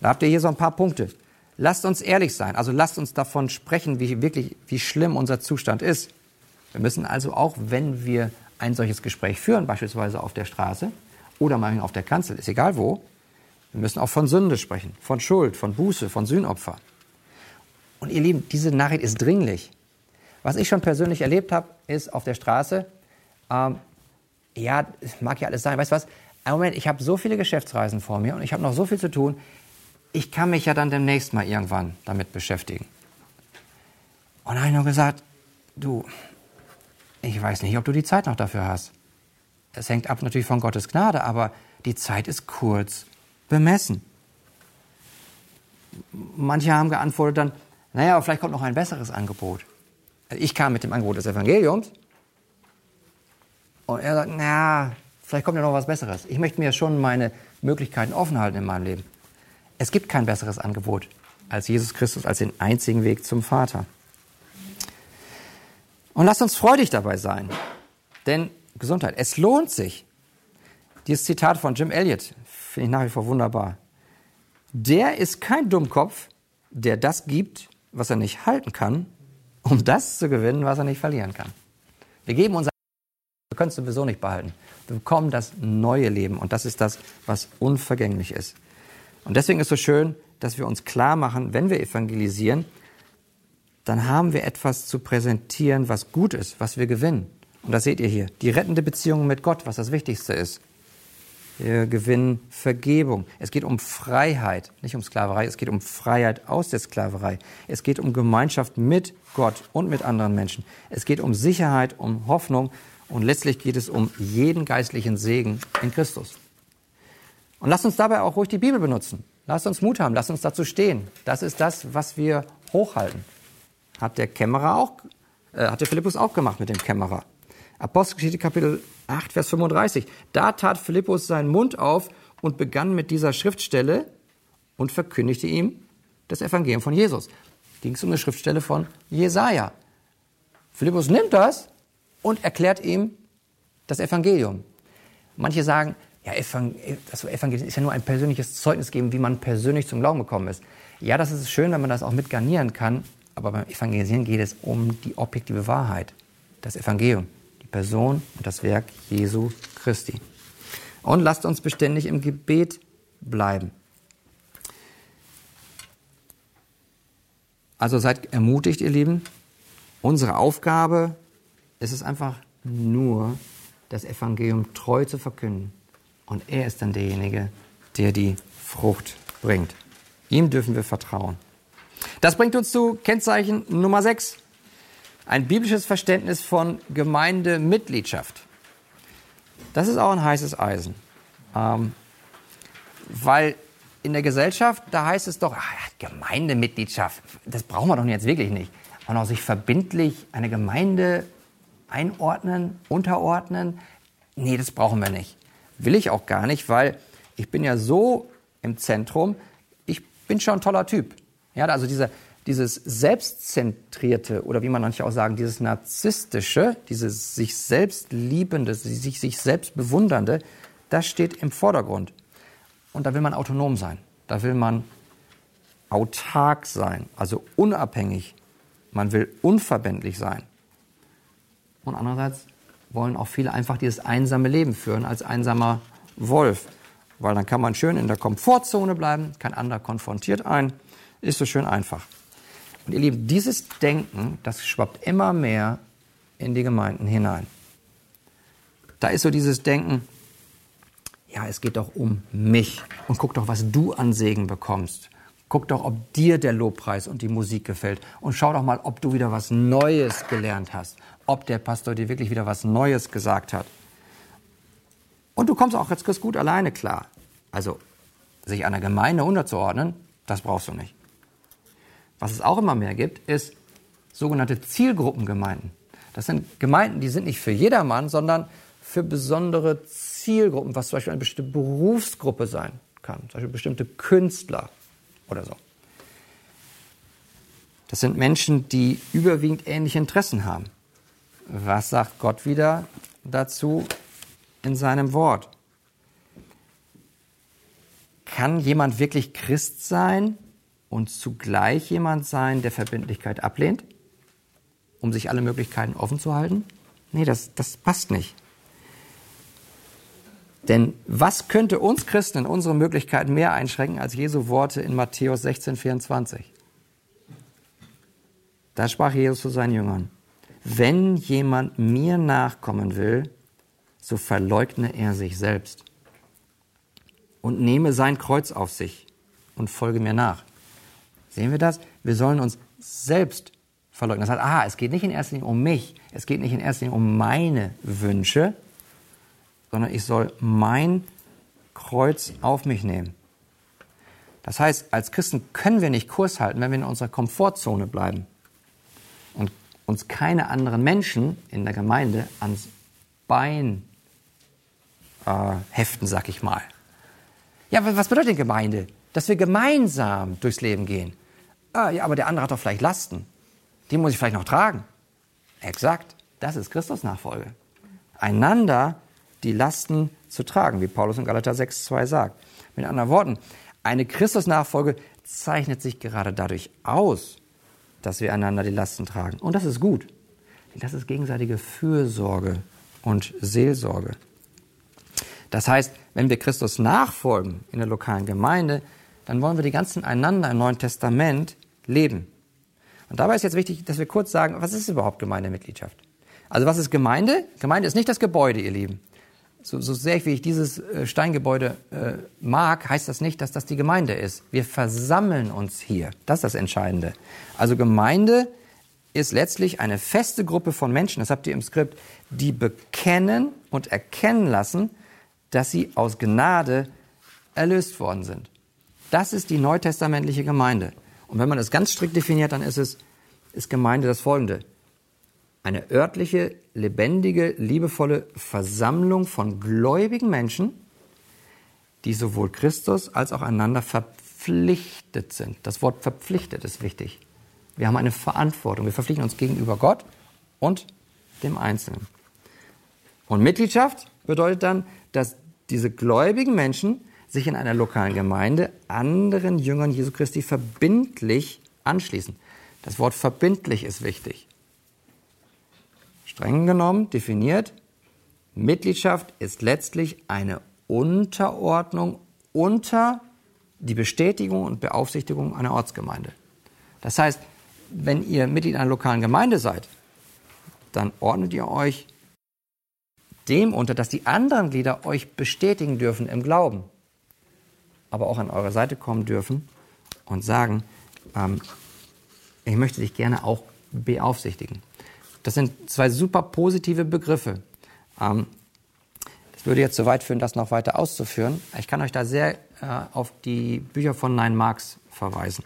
Da habt ihr hier so ein paar Punkte. Lasst uns ehrlich sein, also lasst uns davon sprechen, wie wirklich, wie schlimm unser Zustand ist. Wir müssen also auch, wenn wir ein solches Gespräch führen, beispielsweise auf der Straße oder mal auf der Kanzel, ist egal wo, wir müssen auch von Sünde sprechen, von Schuld, von Buße, von Sühnopfer. Und ihr Lieben, diese Nachricht ist dringlich. Was ich schon persönlich erlebt habe, ist auf der Straße, ähm, ja, mag ja alles sein, weißt du was? Ein Moment, ich habe so viele Geschäftsreisen vor mir und ich habe noch so viel zu tun. Ich kann mich ja dann demnächst mal irgendwann damit beschäftigen. Und dann habe ich nur gesagt, du, ich weiß nicht, ob du die Zeit noch dafür hast. Es hängt ab natürlich von Gottes Gnade, aber die Zeit ist kurz bemessen. Manche haben geantwortet dann, naja, vielleicht kommt noch ein besseres Angebot. Ich kam mit dem Angebot des Evangeliums und er sagt, na, vielleicht kommt ja noch was Besseres. Ich möchte mir schon meine Möglichkeiten offen halten in meinem Leben. Es gibt kein besseres Angebot als Jesus Christus, als den einzigen Weg zum Vater. Und lasst uns freudig dabei sein. Denn Gesundheit, es lohnt sich. Dieses Zitat von Jim Elliot finde ich nach wie vor wunderbar. Der ist kein Dummkopf, der das gibt, was er nicht halten kann, um das zu gewinnen, was er nicht verlieren kann. Wir geben unser wir können es sowieso nicht behalten. Wir bekommen das neue Leben und das ist das, was unvergänglich ist. Und deswegen ist es so schön, dass wir uns klar machen, wenn wir evangelisieren, dann haben wir etwas zu präsentieren, was gut ist, was wir gewinnen. Und das seht ihr hier. Die rettende Beziehung mit Gott, was das Wichtigste ist. Wir gewinnen Vergebung. Es geht um Freiheit, nicht um Sklaverei. Es geht um Freiheit aus der Sklaverei. Es geht um Gemeinschaft mit Gott und mit anderen Menschen. Es geht um Sicherheit, um Hoffnung und letztlich geht es um jeden geistlichen Segen in Christus. Und lasst uns dabei auch ruhig die Bibel benutzen. Lasst uns Mut haben, lasst uns dazu stehen. Das ist das, was wir hochhalten. Hat der Kämmerer auch, äh, hat der Philippus auch gemacht mit dem Kämmerer. Apostelgeschichte Kapitel 8, Vers 35. Da tat Philippus seinen Mund auf und begann mit dieser Schriftstelle und verkündigte ihm das Evangelium von Jesus. Ging es um eine Schriftstelle von Jesaja. Philippus nimmt das und erklärt ihm das Evangelium. Manche sagen, ja, Evangelium ist ja nur ein persönliches Zeugnis geben, wie man persönlich zum Glauben gekommen ist. Ja, das ist schön, wenn man das auch mit garnieren kann, aber beim Evangelisieren geht es um die objektive Wahrheit, das Evangelium, Person und das Werk Jesu Christi. Und lasst uns beständig im Gebet bleiben. Also seid ermutigt, ihr Lieben. Unsere Aufgabe ist es einfach nur, das Evangelium treu zu verkünden. Und er ist dann derjenige, der die Frucht bringt. Ihm dürfen wir vertrauen. Das bringt uns zu Kennzeichen Nummer 6. Ein biblisches Verständnis von Gemeindemitgliedschaft. Das ist auch ein heißes Eisen. Ähm, weil in der Gesellschaft, da heißt es doch, ach, Gemeindemitgliedschaft, das brauchen wir doch jetzt wirklich nicht. Und auch sich verbindlich eine Gemeinde einordnen, unterordnen, nee, das brauchen wir nicht. Will ich auch gar nicht, weil ich bin ja so im Zentrum, ich bin schon ein toller Typ. Ja, also diese, dieses selbstzentrierte oder wie man manche auch sagen, dieses narzisstische, dieses sich selbst liebende, sich, sich selbst bewundernde, das steht im Vordergrund. Und da will man autonom sein. Da will man autark sein, also unabhängig. Man will unverbindlich sein. Und andererseits wollen auch viele einfach dieses einsame Leben führen als einsamer Wolf. Weil dann kann man schön in der Komfortzone bleiben, kein anderer konfrontiert einen, ist so schön einfach. Und ihr Lieben, dieses Denken, das schwappt immer mehr in die Gemeinden hinein. Da ist so dieses Denken, ja, es geht doch um mich. Und guck doch, was du an Segen bekommst. Guck doch, ob dir der Lobpreis und die Musik gefällt. Und schau doch mal, ob du wieder was Neues gelernt hast. Ob der Pastor dir wirklich wieder was Neues gesagt hat. Und du kommst auch jetzt gut alleine klar. Also, sich einer Gemeinde unterzuordnen, das brauchst du nicht. Was es auch immer mehr gibt, ist sogenannte Zielgruppengemeinden. Das sind Gemeinden, die sind nicht für jedermann, sondern für besondere Zielgruppen, was zum Beispiel eine bestimmte Berufsgruppe sein kann, zum Beispiel bestimmte Künstler oder so. Das sind Menschen, die überwiegend ähnliche Interessen haben. Was sagt Gott wieder dazu in seinem Wort? Kann jemand wirklich Christ sein und zugleich jemand sein, der Verbindlichkeit ablehnt, um sich alle Möglichkeiten offen zu halten? Nee, das, das passt nicht. Denn was könnte uns Christen in unseren Möglichkeiten mehr einschränken als Jesu Worte in Matthäus 16, 24? Da sprach Jesus zu seinen Jüngern, wenn jemand mir nachkommen will, so verleugne er sich selbst und nehme sein Kreuz auf sich und folge mir nach. Sehen wir das? Wir sollen uns selbst verleugnen. Das heißt, aha, es geht nicht in erster Linie um mich, es geht nicht in erster Linie um meine Wünsche, sondern ich soll mein Kreuz auf mich nehmen. Das heißt, als Christen können wir nicht Kurs halten, wenn wir in unserer Komfortzone bleiben und uns keine anderen Menschen in der Gemeinde ans Bein äh, heften, sag ich mal. Ja, was bedeutet Gemeinde? Dass wir gemeinsam durchs Leben gehen. Ah, ja, aber der andere hat doch vielleicht Lasten. Die muss ich vielleicht noch tragen. Exakt. Das ist Christusnachfolge. Einander die Lasten zu tragen, wie Paulus in Galater 6,2 sagt. Mit anderen Worten, eine Christusnachfolge zeichnet sich gerade dadurch aus, dass wir einander die Lasten tragen. Und das ist gut. Das ist gegenseitige Fürsorge und Seelsorge. Das heißt, wenn wir Christus nachfolgen in der lokalen Gemeinde, dann wollen wir die ganzen einander im Neuen Testament leben. Und dabei ist jetzt wichtig, dass wir kurz sagen, was ist überhaupt Gemeindemitgliedschaft? Also was ist Gemeinde? Gemeinde ist nicht das Gebäude, ihr Lieben so, so sehr wie ich dieses äh, Steingebäude äh, mag, heißt das nicht, dass das die Gemeinde ist. Wir versammeln uns hier. Das ist das Entscheidende. Also Gemeinde ist letztlich eine feste Gruppe von Menschen, das habt ihr im Skript, die bekennen und erkennen lassen, dass sie aus Gnade erlöst worden sind. Das ist die neutestamentliche Gemeinde. Und wenn man das ganz strikt definiert, dann ist es, ist Gemeinde das folgende eine örtliche, lebendige, liebevolle Versammlung von gläubigen Menschen, die sowohl Christus als auch einander verpflichtet sind. Das Wort verpflichtet ist wichtig. Wir haben eine Verantwortung. Wir verpflichten uns gegenüber Gott und dem Einzelnen. Und Mitgliedschaft bedeutet dann, dass diese gläubigen Menschen sich in einer lokalen Gemeinde anderen Jüngern Jesu Christi verbindlich anschließen. Das Wort verbindlich ist wichtig. Streng genommen, definiert, Mitgliedschaft ist letztlich eine Unterordnung unter die Bestätigung und Beaufsichtigung einer Ortsgemeinde. Das heißt, wenn ihr Mitglied einer lokalen Gemeinde seid, dann ordnet ihr euch dem unter, dass die anderen Glieder euch bestätigen dürfen im Glauben, aber auch an eure Seite kommen dürfen und sagen, ähm, ich möchte dich gerne auch beaufsichtigen. Das sind zwei super positive Begriffe. Ähm, das würde jetzt zu weit führen, das noch weiter auszuführen. Ich kann euch da sehr äh, auf die Bücher von Nein Marx verweisen.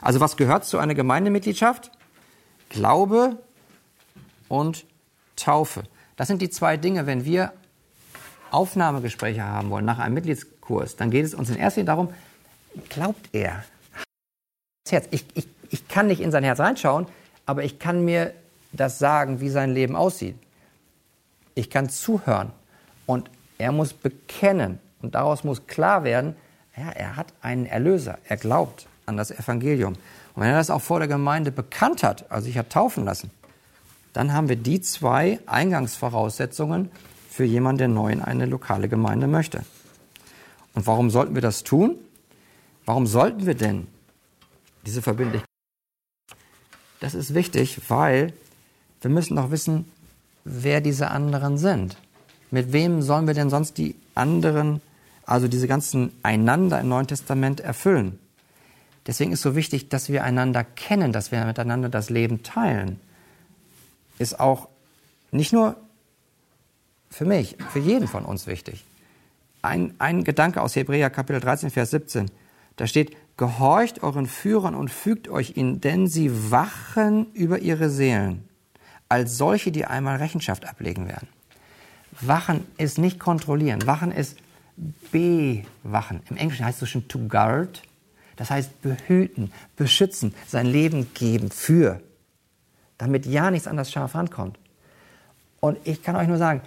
Also was gehört zu einer Gemeindemitgliedschaft? Glaube und Taufe. Das sind die zwei Dinge, wenn wir Aufnahmegespräche haben wollen nach einem Mitgliedskurs, dann geht es uns in erster Linie darum, glaubt er? Ich, ich, ich kann nicht in sein Herz reinschauen, aber ich kann mir das sagen, wie sein Leben aussieht. Ich kann zuhören und er muss bekennen und daraus muss klar werden, ja, er hat einen Erlöser, er glaubt an das Evangelium. Und wenn er das auch vor der Gemeinde bekannt hat, also sich hat taufen lassen, dann haben wir die zwei Eingangsvoraussetzungen für jemanden, der neu in eine lokale Gemeinde möchte. Und warum sollten wir das tun? Warum sollten wir denn diese Verbindlichkeit? Das ist wichtig, weil wir müssen doch wissen, wer diese anderen sind. Mit wem sollen wir denn sonst die anderen, also diese ganzen Einander im Neuen Testament erfüllen? Deswegen ist so wichtig, dass wir einander kennen, dass wir miteinander das Leben teilen. Ist auch nicht nur für mich, für jeden von uns wichtig. Ein, ein Gedanke aus Hebräer Kapitel 13, Vers 17. Da steht, gehorcht euren Führern und fügt euch ihnen, denn sie wachen über ihre Seelen als solche, die einmal Rechenschaft ablegen werden. Wachen ist nicht kontrollieren. Wachen ist bewachen. Im Englischen heißt es schon to guard. Das heißt behüten, beschützen, sein Leben geben für, damit ja nichts an das Schaf rankommt. Und ich kann euch nur sagen,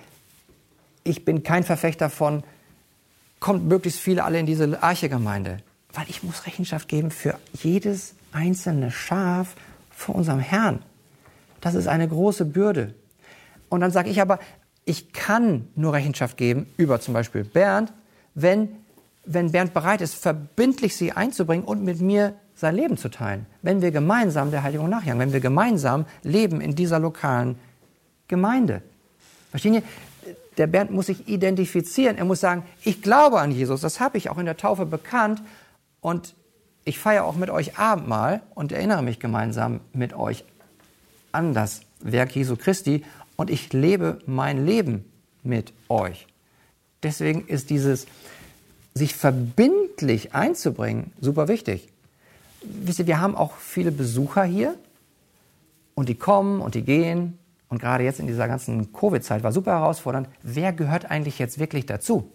ich bin kein Verfechter von, kommt möglichst viele alle in diese Archegemeinde, weil ich muss Rechenschaft geben für jedes einzelne Schaf vor unserem Herrn. Das ist eine große Bürde. Und dann sage ich aber, ich kann nur Rechenschaft geben über zum Beispiel Bernd, wenn, wenn Bernd bereit ist, verbindlich sie einzubringen und mit mir sein Leben zu teilen. Wenn wir gemeinsam der Heiligung nachjagen, wenn wir gemeinsam leben in dieser lokalen Gemeinde. Verstehen Sie? Der Bernd muss sich identifizieren. Er muss sagen, ich glaube an Jesus. Das habe ich auch in der Taufe bekannt. Und ich feiere auch mit euch Abendmahl und erinnere mich gemeinsam mit euch an das Werk Jesu Christi und ich lebe mein Leben mit euch. Deswegen ist dieses sich verbindlich einzubringen super wichtig. Wisst ihr, wir haben auch viele Besucher hier und die kommen und die gehen und gerade jetzt in dieser ganzen Covid-Zeit war super herausfordernd. Wer gehört eigentlich jetzt wirklich dazu?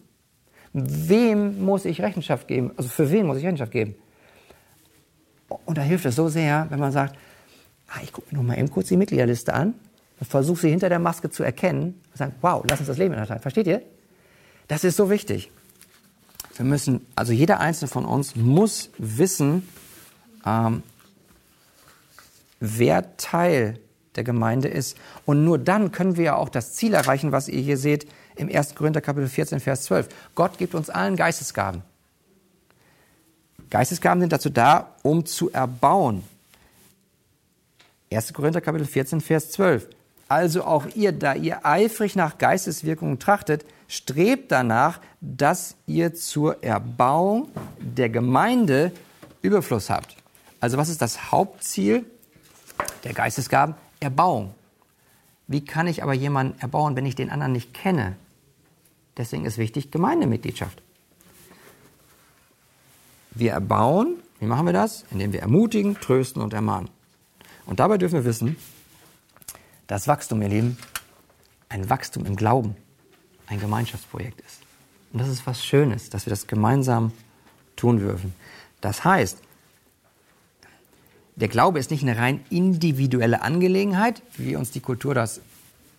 Wem muss ich Rechenschaft geben? Also für wen muss ich Rechenschaft geben? Und da hilft es so sehr, wenn man sagt, ah, ich gucke mir noch mal eben kurz die Mitgliederliste an und versuche sie hinter der Maske zu erkennen und sagen, wow, lass uns das Leben erteilen. Versteht ihr? Das ist so wichtig. Wir müssen, also jeder einzelne von uns muss wissen, ähm, wer Teil der Gemeinde ist. Und nur dann können wir ja auch das Ziel erreichen, was ihr hier seht im 1. Korinther Kapitel 14, Vers 12. Gott gibt uns allen Geistesgaben. Geistesgaben sind dazu da, um zu erbauen. 1. Korinther Kapitel 14, Vers 12. Also auch ihr, da ihr eifrig nach Geisteswirkungen trachtet, strebt danach, dass ihr zur Erbauung der Gemeinde Überfluss habt. Also was ist das Hauptziel der Geistesgaben? Erbauung. Wie kann ich aber jemanden erbauen, wenn ich den anderen nicht kenne? Deswegen ist wichtig Gemeindemitgliedschaft. Wir erbauen, wie machen wir das? Indem wir ermutigen, trösten und ermahnen. Und dabei dürfen wir wissen, dass Wachstum, ihr Lieben, ein Wachstum im Glauben, ein Gemeinschaftsprojekt ist. Und das ist was Schönes, dass wir das gemeinsam tun dürfen. Das heißt, der Glaube ist nicht eine rein individuelle Angelegenheit, wie uns die Kultur das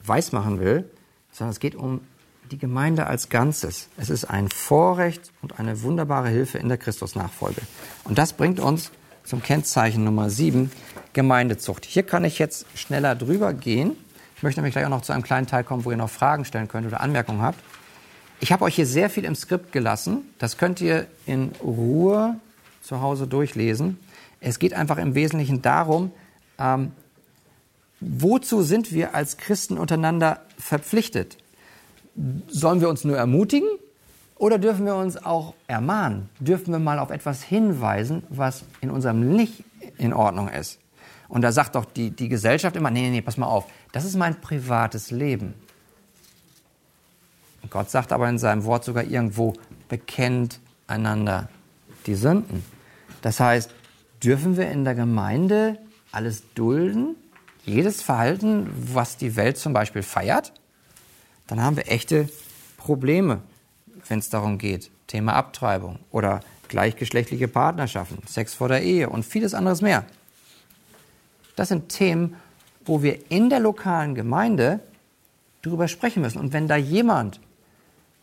weismachen will, sondern es geht um die Gemeinde als Ganzes. Es ist ein Vorrecht und eine wunderbare Hilfe in der Christusnachfolge. Und das bringt uns zum Kennzeichen Nummer 7, Gemeindezucht. Hier kann ich jetzt schneller drüber gehen. Ich möchte nämlich gleich auch noch zu einem kleinen Teil kommen, wo ihr noch Fragen stellen könnt oder Anmerkungen habt. Ich habe euch hier sehr viel im Skript gelassen. Das könnt ihr in Ruhe zu Hause durchlesen. Es geht einfach im Wesentlichen darum, ähm, wozu sind wir als Christen untereinander verpflichtet? Sollen wir uns nur ermutigen oder dürfen wir uns auch ermahnen? Dürfen wir mal auf etwas hinweisen, was in unserem Licht in Ordnung ist? Und da sagt doch die, die Gesellschaft immer, nee, nee, nee, pass mal auf, das ist mein privates Leben. Gott sagt aber in seinem Wort sogar irgendwo, bekennt einander die Sünden. Das heißt, dürfen wir in der Gemeinde alles dulden? Jedes Verhalten, was die Welt zum Beispiel feiert? Dann haben wir echte Probleme, wenn es darum geht. Thema Abtreibung oder gleichgeschlechtliche Partnerschaften, Sex vor der Ehe und vieles anderes mehr. Das sind Themen, wo wir in der lokalen Gemeinde darüber sprechen müssen. Und wenn da jemand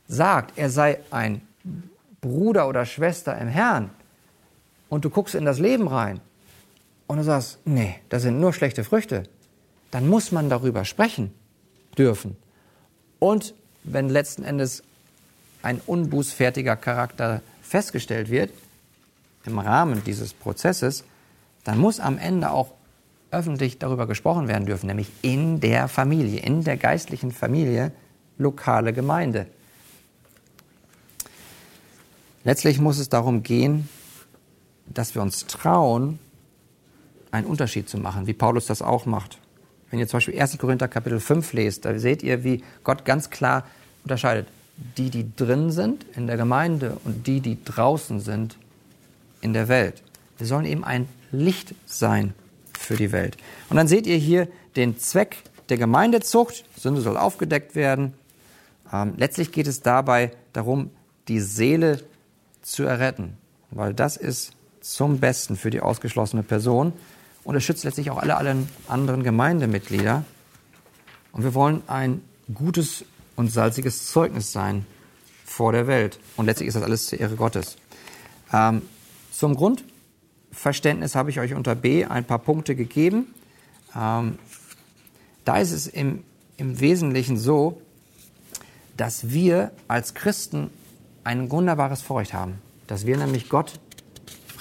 sagt, er sei ein Bruder oder Schwester im Herrn und du guckst in das Leben rein und du sagst, nee, das sind nur schlechte Früchte, dann muss man darüber sprechen dürfen. Und wenn letzten Endes ein unbußfertiger Charakter festgestellt wird, im Rahmen dieses Prozesses, dann muss am Ende auch öffentlich darüber gesprochen werden dürfen, nämlich in der Familie, in der geistlichen Familie, lokale Gemeinde. Letztlich muss es darum gehen, dass wir uns trauen, einen Unterschied zu machen, wie Paulus das auch macht. Wenn ihr zum Beispiel 1. Korinther Kapitel 5 lest, da seht ihr, wie Gott ganz klar unterscheidet. Die, die drin sind in der Gemeinde und die, die draußen sind in der Welt. Wir sollen eben ein Licht sein für die Welt. Und dann seht ihr hier den Zweck der Gemeindezucht. Sünde soll aufgedeckt werden. Ähm, letztlich geht es dabei darum, die Seele zu erretten, weil das ist zum Besten für die ausgeschlossene Person und es schützt letztlich auch alle, alle anderen Gemeindemitglieder. Und wir wollen ein gutes und salziges Zeugnis sein vor der Welt. Und letztlich ist das alles zur Ehre Gottes. Ähm, zum Grundverständnis habe ich euch unter B ein paar Punkte gegeben. Ähm, da ist es im, im Wesentlichen so, dass wir als Christen ein wunderbares Vorrecht haben, dass wir nämlich Gott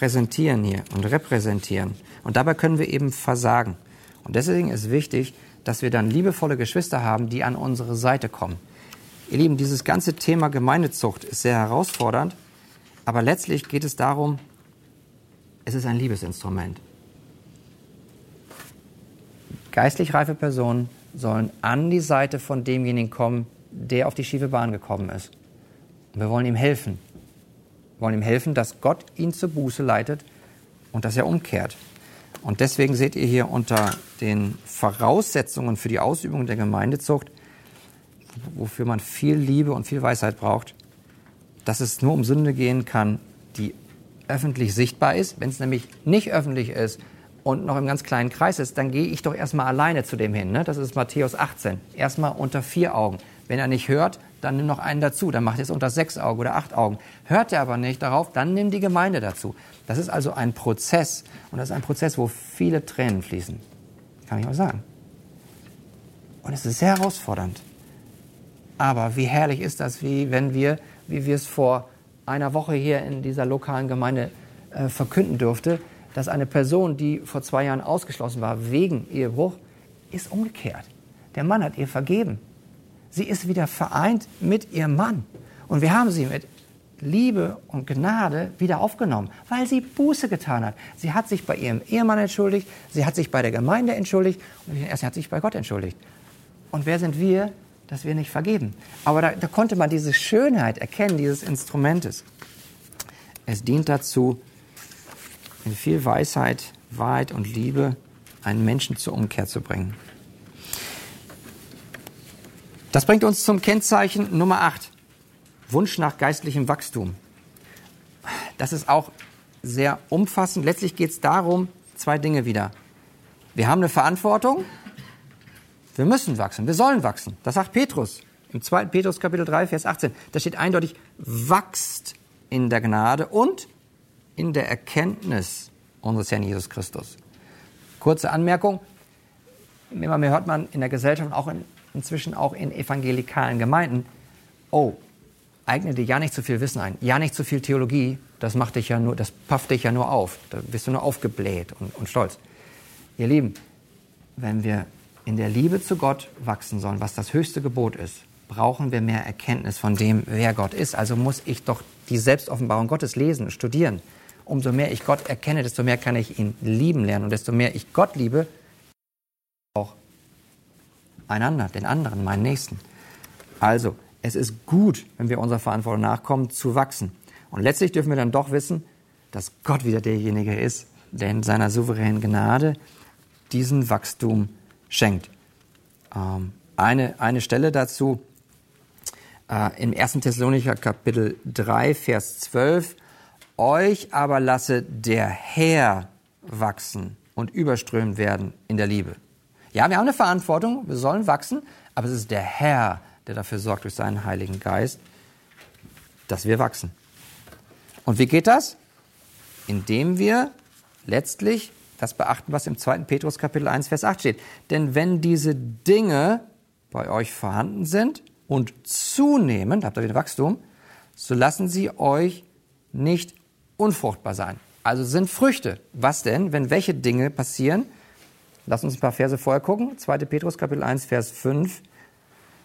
präsentieren hier und repräsentieren. Und dabei können wir eben versagen. Und deswegen ist wichtig, dass wir dann liebevolle Geschwister haben, die an unsere Seite kommen. Ihr Lieben, dieses ganze Thema Gemeindezucht ist sehr herausfordernd, aber letztlich geht es darum, es ist ein Liebesinstrument. Geistlich reife Personen sollen an die Seite von demjenigen kommen, der auf die schiefe Bahn gekommen ist. Und wir wollen ihm helfen. Wollen ihm helfen, dass Gott ihn zur Buße leitet und dass er umkehrt. Und deswegen seht ihr hier unter den Voraussetzungen für die Ausübung der Gemeindezucht, wofür man viel Liebe und viel Weisheit braucht, dass es nur um Sünde gehen kann, die öffentlich sichtbar ist. Wenn es nämlich nicht öffentlich ist und noch im ganz kleinen Kreis ist, dann gehe ich doch erstmal alleine zu dem hin. Ne? Das ist Matthäus 18. Erstmal unter vier Augen. Wenn er nicht hört, dann nimm noch einen dazu. Dann macht es unter sechs Augen oder acht Augen. Hört er aber nicht darauf, dann nimm die Gemeinde dazu. Das ist also ein Prozess. Und das ist ein Prozess, wo viele Tränen fließen. Kann ich mal sagen. Und es ist sehr herausfordernd. Aber wie herrlich ist das, wie wenn wir, wie wir es vor einer Woche hier in dieser lokalen Gemeinde äh, verkünden durfte, dass eine Person, die vor zwei Jahren ausgeschlossen war wegen Ehebruch, ist umgekehrt. Der Mann hat ihr vergeben. Sie ist wieder vereint mit ihrem Mann. Und wir haben sie mit Liebe und Gnade wieder aufgenommen, weil sie Buße getan hat. Sie hat sich bei ihrem Ehemann entschuldigt, sie hat sich bei der Gemeinde entschuldigt und sie hat sich bei Gott entschuldigt. Und wer sind wir, dass wir nicht vergeben? Aber da, da konnte man diese Schönheit erkennen, dieses Instrumentes. Es dient dazu, in viel Weisheit, Wahrheit und Liebe einen Menschen zur Umkehr zu bringen. Das bringt uns zum Kennzeichen Nummer 8. Wunsch nach geistlichem Wachstum. Das ist auch sehr umfassend. Letztlich geht es darum, zwei Dinge wieder. Wir haben eine Verantwortung, wir müssen wachsen, wir sollen wachsen. Das sagt Petrus Im 2. Petrus Kapitel 3, Vers 18, da steht eindeutig, wachst in der Gnade und in der Erkenntnis unseres Herrn Jesus Christus. Kurze Anmerkung, immer mehr hört man in der Gesellschaft auch in, inzwischen auch in evangelikalen Gemeinden, oh, eigne dir ja nicht zu viel Wissen ein, ja nicht zu viel Theologie, das macht dich ja nur, das pafft dich ja nur auf, da bist du nur aufgebläht und, und stolz. Ihr Lieben, wenn wir in der Liebe zu Gott wachsen sollen, was das höchste Gebot ist, brauchen wir mehr Erkenntnis von dem, wer Gott ist. Also muss ich doch die Selbstoffenbarung Gottes lesen, studieren. Umso mehr ich Gott erkenne, desto mehr kann ich ihn lieben lernen. Und desto mehr ich Gott liebe, auch einander, den anderen, meinen Nächsten. Also, es ist gut, wenn wir unserer Verantwortung nachkommen, zu wachsen. Und letztlich dürfen wir dann doch wissen, dass Gott wieder derjenige ist, der in seiner souveränen Gnade diesen Wachstum schenkt. Ähm, eine, eine Stelle dazu äh, im 1. Thessalonicher Kapitel 3, Vers 12. Euch aber lasse der Herr wachsen und überströmt werden in der Liebe. Ja, wir haben eine Verantwortung, wir sollen wachsen, aber es ist der Herr, der dafür sorgt durch seinen Heiligen Geist, dass wir wachsen. Und wie geht das? Indem wir letztlich das beachten, was im 2. Petrus Kapitel 1, Vers 8 steht. Denn wenn diese Dinge bei euch vorhanden sind und zunehmen, habt ihr wieder Wachstum, so lassen sie euch nicht unfruchtbar sein. Also sind Früchte. Was denn, wenn welche Dinge passieren? Lass uns ein paar Verse vorher gucken. 2. Petrus Kapitel 1, Vers 5.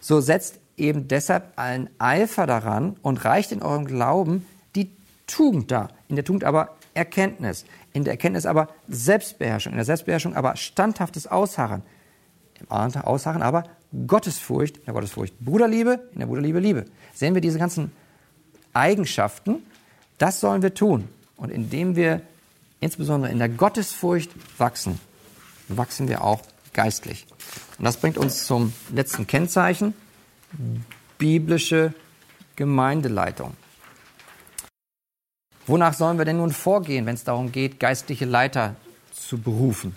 So setzt eben deshalb allen Eifer daran und reicht in eurem Glauben die Tugend dar. In der Tugend aber Erkenntnis. In der Erkenntnis aber Selbstbeherrschung. In der Selbstbeherrschung aber standhaftes Ausharren. Im Ausharren aber Gottesfurcht. In der Gottesfurcht Bruderliebe. In der Bruderliebe Liebe. Sehen wir diese ganzen Eigenschaften. Das sollen wir tun. Und indem wir insbesondere in der Gottesfurcht wachsen, wachsen wir auch geistlich. Und das bringt uns zum letzten Kennzeichen, biblische Gemeindeleitung. Wonach sollen wir denn nun vorgehen, wenn es darum geht, geistliche Leiter zu berufen?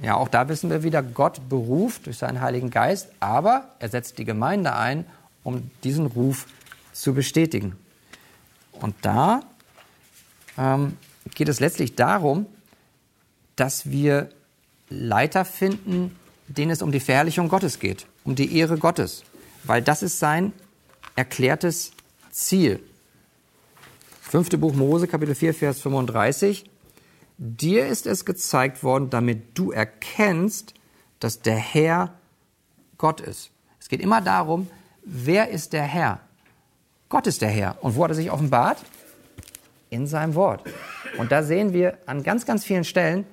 Ja, auch da wissen wir wieder, Gott beruft durch seinen Heiligen Geist, aber er setzt die Gemeinde ein, um diesen Ruf zu bestätigen. Und da ähm, geht es letztlich darum, dass wir Leiter finden, denen es um die Verherrlichung Gottes geht, um die Ehre Gottes, weil das ist sein erklärtes Ziel. Fünfte Buch Mose, Kapitel 4, Vers 35. Dir ist es gezeigt worden, damit du erkennst, dass der Herr Gott ist. Es geht immer darum, wer ist der Herr? Gott ist der Herr. Und wo hat er sich offenbart? In seinem Wort. Und da sehen wir an ganz, ganz vielen Stellen,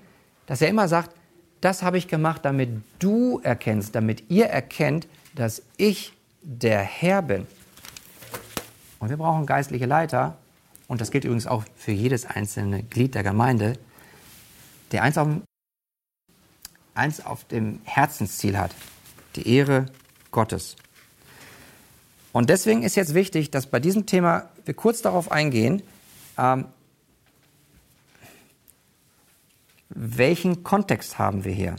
dass er immer sagt, das habe ich gemacht, damit du erkennst, damit ihr erkennt, dass ich der Herr bin. Und wir brauchen geistliche Leiter, und das gilt übrigens auch für jedes einzelne Glied der Gemeinde, der eins auf, eins auf dem Herzensziel hat, die Ehre Gottes. Und deswegen ist jetzt wichtig, dass bei diesem Thema wir kurz darauf eingehen, ähm, welchen Kontext haben wir hier?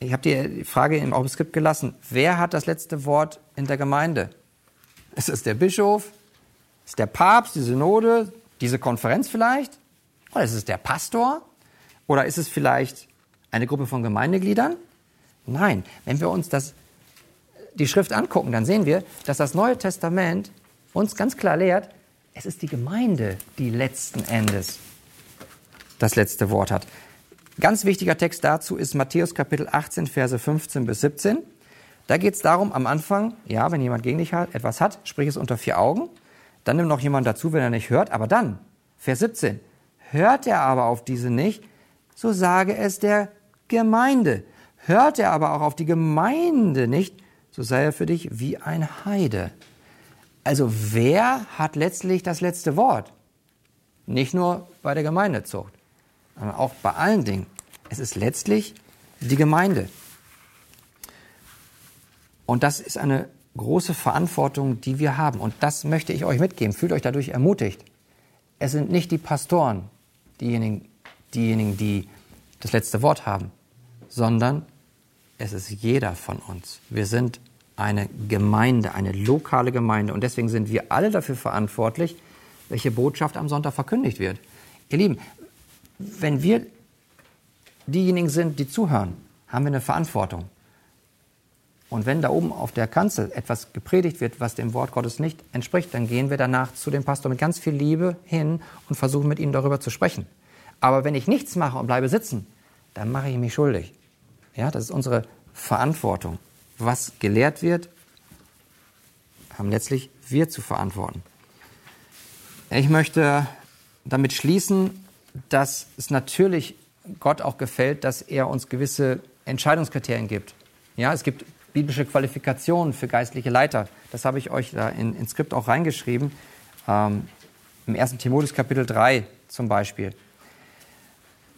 Ich habe die Frage im Skript gelassen. Wer hat das letzte Wort in der Gemeinde? Ist es der Bischof? Ist es der Papst, die Synode, diese Konferenz vielleicht? Oder ist es der Pastor? Oder ist es vielleicht eine Gruppe von Gemeindegliedern? Nein, wenn wir uns das, die Schrift angucken, dann sehen wir, dass das Neue Testament uns ganz klar lehrt, es ist die Gemeinde, die letzten Endes das letzte Wort hat. Ganz wichtiger Text dazu ist Matthäus Kapitel 18, Verse 15 bis 17. Da geht es darum, am Anfang, ja, wenn jemand gegen dich etwas hat, sprich es unter vier Augen. Dann nimm noch jemand dazu, wenn er nicht hört. Aber dann, Vers 17, hört er aber auf diese nicht, so sage es der Gemeinde. Hört er aber auch auf die Gemeinde nicht, so sei er für dich wie ein Heide. Also wer hat letztlich das letzte Wort? Nicht nur bei der Gemeindezucht aber auch bei allen Dingen. Es ist letztlich die Gemeinde. Und das ist eine große Verantwortung, die wir haben. Und das möchte ich euch mitgeben. Fühlt euch dadurch ermutigt. Es sind nicht die Pastoren, diejenigen, diejenigen, die das letzte Wort haben, sondern es ist jeder von uns. Wir sind eine Gemeinde, eine lokale Gemeinde. Und deswegen sind wir alle dafür verantwortlich, welche Botschaft am Sonntag verkündigt wird. Ihr Lieben, wenn wir diejenigen sind, die zuhören, haben wir eine Verantwortung. Und wenn da oben auf der Kanzel etwas gepredigt wird, was dem Wort Gottes nicht entspricht, dann gehen wir danach zu dem Pastor mit ganz viel Liebe hin und versuchen mit ihm darüber zu sprechen. Aber wenn ich nichts mache und bleibe sitzen, dann mache ich mich schuldig. Ja, das ist unsere Verantwortung. Was gelehrt wird, haben letztlich wir zu verantworten. Ich möchte damit schließen, dass es natürlich Gott auch gefällt, dass er uns gewisse Entscheidungskriterien gibt. Ja, es gibt biblische Qualifikationen für geistliche Leiter. Das habe ich euch da in, ins Skript auch reingeschrieben. Ähm, Im 1. Timotheus Kapitel 3 zum Beispiel.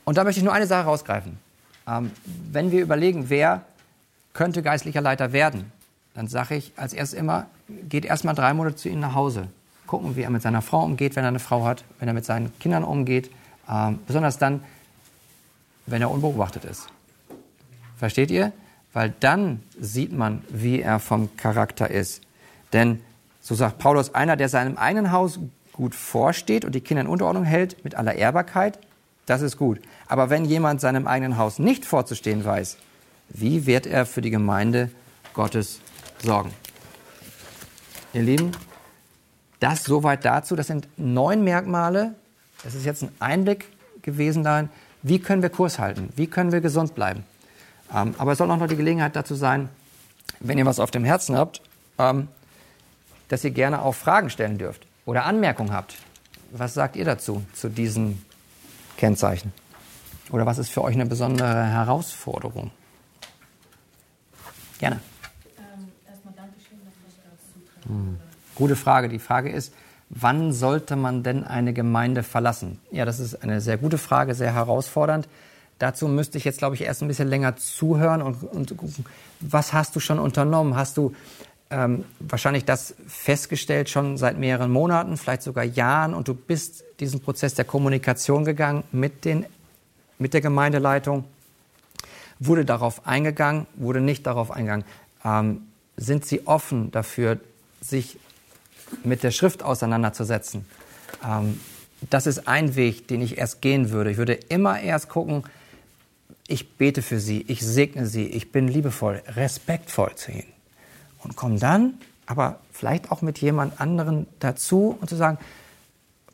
Und da möchte ich nur eine Sache rausgreifen. Ähm, wenn wir überlegen, wer könnte geistlicher Leiter werden, dann sage ich als erstes immer, geht erstmal drei Monate zu ihm nach Hause. Gucken, wie er mit seiner Frau umgeht, wenn er eine Frau hat, wenn er mit seinen Kindern umgeht. Ähm, besonders dann, wenn er unbeobachtet ist. Versteht ihr? Weil dann sieht man, wie er vom Charakter ist. Denn, so sagt Paulus, einer, der seinem eigenen Haus gut vorsteht und die Kinder in Unterordnung hält, mit aller Ehrbarkeit, das ist gut. Aber wenn jemand seinem eigenen Haus nicht vorzustehen weiß, wie wird er für die Gemeinde Gottes sorgen? Ihr Lieben, das soweit dazu. Das sind neun Merkmale. Das ist jetzt ein Einblick gewesen darin, wie können wir Kurs halten, wie können wir gesund bleiben. Ähm, aber es soll auch noch die Gelegenheit dazu sein, wenn ihr was auf dem Herzen habt, ähm, dass ihr gerne auch Fragen stellen dürft oder Anmerkungen habt. Was sagt ihr dazu, zu diesen Kennzeichen? Oder was ist für euch eine besondere Herausforderung? Gerne. Ähm, erstmal Dankeschön, dass das hm. Gute Frage. Die Frage ist, wann sollte man denn eine Gemeinde verlassen? Ja, das ist eine sehr gute Frage, sehr herausfordernd. Dazu müsste ich jetzt, glaube ich, erst ein bisschen länger zuhören und, und gucken, was hast du schon unternommen? Hast du ähm, wahrscheinlich das festgestellt schon seit mehreren Monaten, vielleicht sogar Jahren und du bist diesen Prozess der Kommunikation gegangen mit, den, mit der Gemeindeleitung? Wurde darauf eingegangen, wurde nicht darauf eingegangen? Ähm, sind sie offen dafür, sich mit der Schrift auseinanderzusetzen? Ähm, das ist ein Weg, den ich erst gehen würde. Ich würde immer erst gucken, ich bete für sie, ich segne sie, ich bin liebevoll, respektvoll zu ihnen. Und komme dann, aber vielleicht auch mit jemand anderen dazu und zu sagen,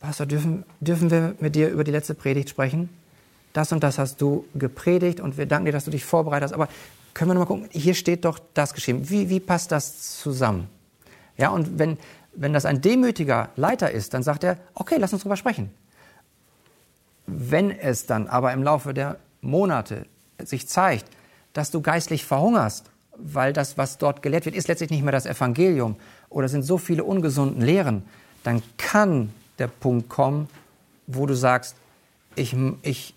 Pastor, dürfen, dürfen wir mit dir über die letzte Predigt sprechen? Das und das hast du gepredigt und wir danken dir, dass du dich vorbereitet hast. Aber können wir noch mal gucken, hier steht doch das geschrieben. Wie, wie passt das zusammen? Ja, und wenn, wenn das ein demütiger Leiter ist, dann sagt er, okay, lass uns drüber sprechen. Wenn es dann aber im Laufe der Monate sich zeigt, dass du geistlich verhungerst, weil das, was dort gelehrt wird, ist letztlich nicht mehr das Evangelium oder sind so viele ungesunden Lehren, dann kann der Punkt kommen, wo du sagst, ich, ich,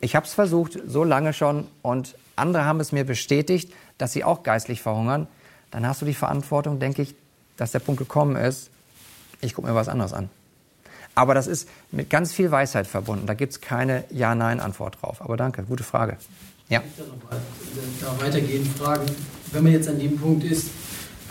ich habe es versucht, so lange schon, und andere haben es mir bestätigt, dass sie auch geistlich verhungern, dann hast du die Verantwortung, denke ich, dass der Punkt gekommen ist, ich gucke mir was anderes an. Aber das ist mit ganz viel Weisheit verbunden. Da gibt es keine Ja-Nein-Antwort drauf. Aber danke, gute Frage. Ja. Ich da weitergehen fragen, wenn man jetzt an dem Punkt ist,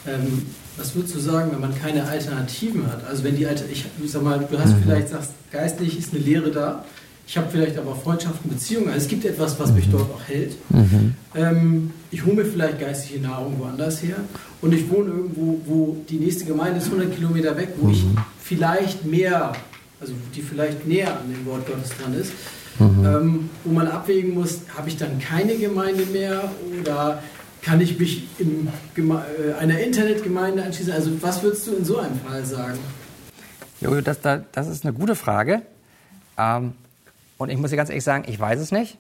ähm, was würdest du sagen, wenn man keine Alternativen hat? Also wenn die Alter, ich, ich sag mal, du hast mhm. vielleicht sagst, geistlich ist eine Lehre da, ich habe vielleicht aber Freundschaften, Beziehungen. Also es gibt etwas, was mich mhm. dort auch hält. Mhm. Ähm, ich hole mir vielleicht geistige Nahrung woanders her und ich wohne irgendwo, wo die nächste Gemeinde ist 100 Kilometer weg, wo mhm. ich vielleicht mehr, also die vielleicht näher an dem Wort Gottes dran ist, mhm. ähm, wo man abwägen muss, habe ich dann keine Gemeinde mehr oder kann ich mich in äh, einer Internetgemeinde anschließen? Also was würdest du in so einem Fall sagen? Jojo, das, das ist eine gute Frage. Ähm, und ich muss dir ganz ehrlich sagen, ich weiß es nicht.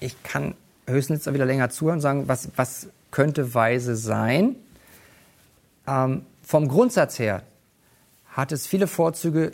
Ich kann höchstens wieder länger zuhören und sagen, was, was könnte weise sein. Ähm, vom Grundsatz her hat es viele Vorzüge,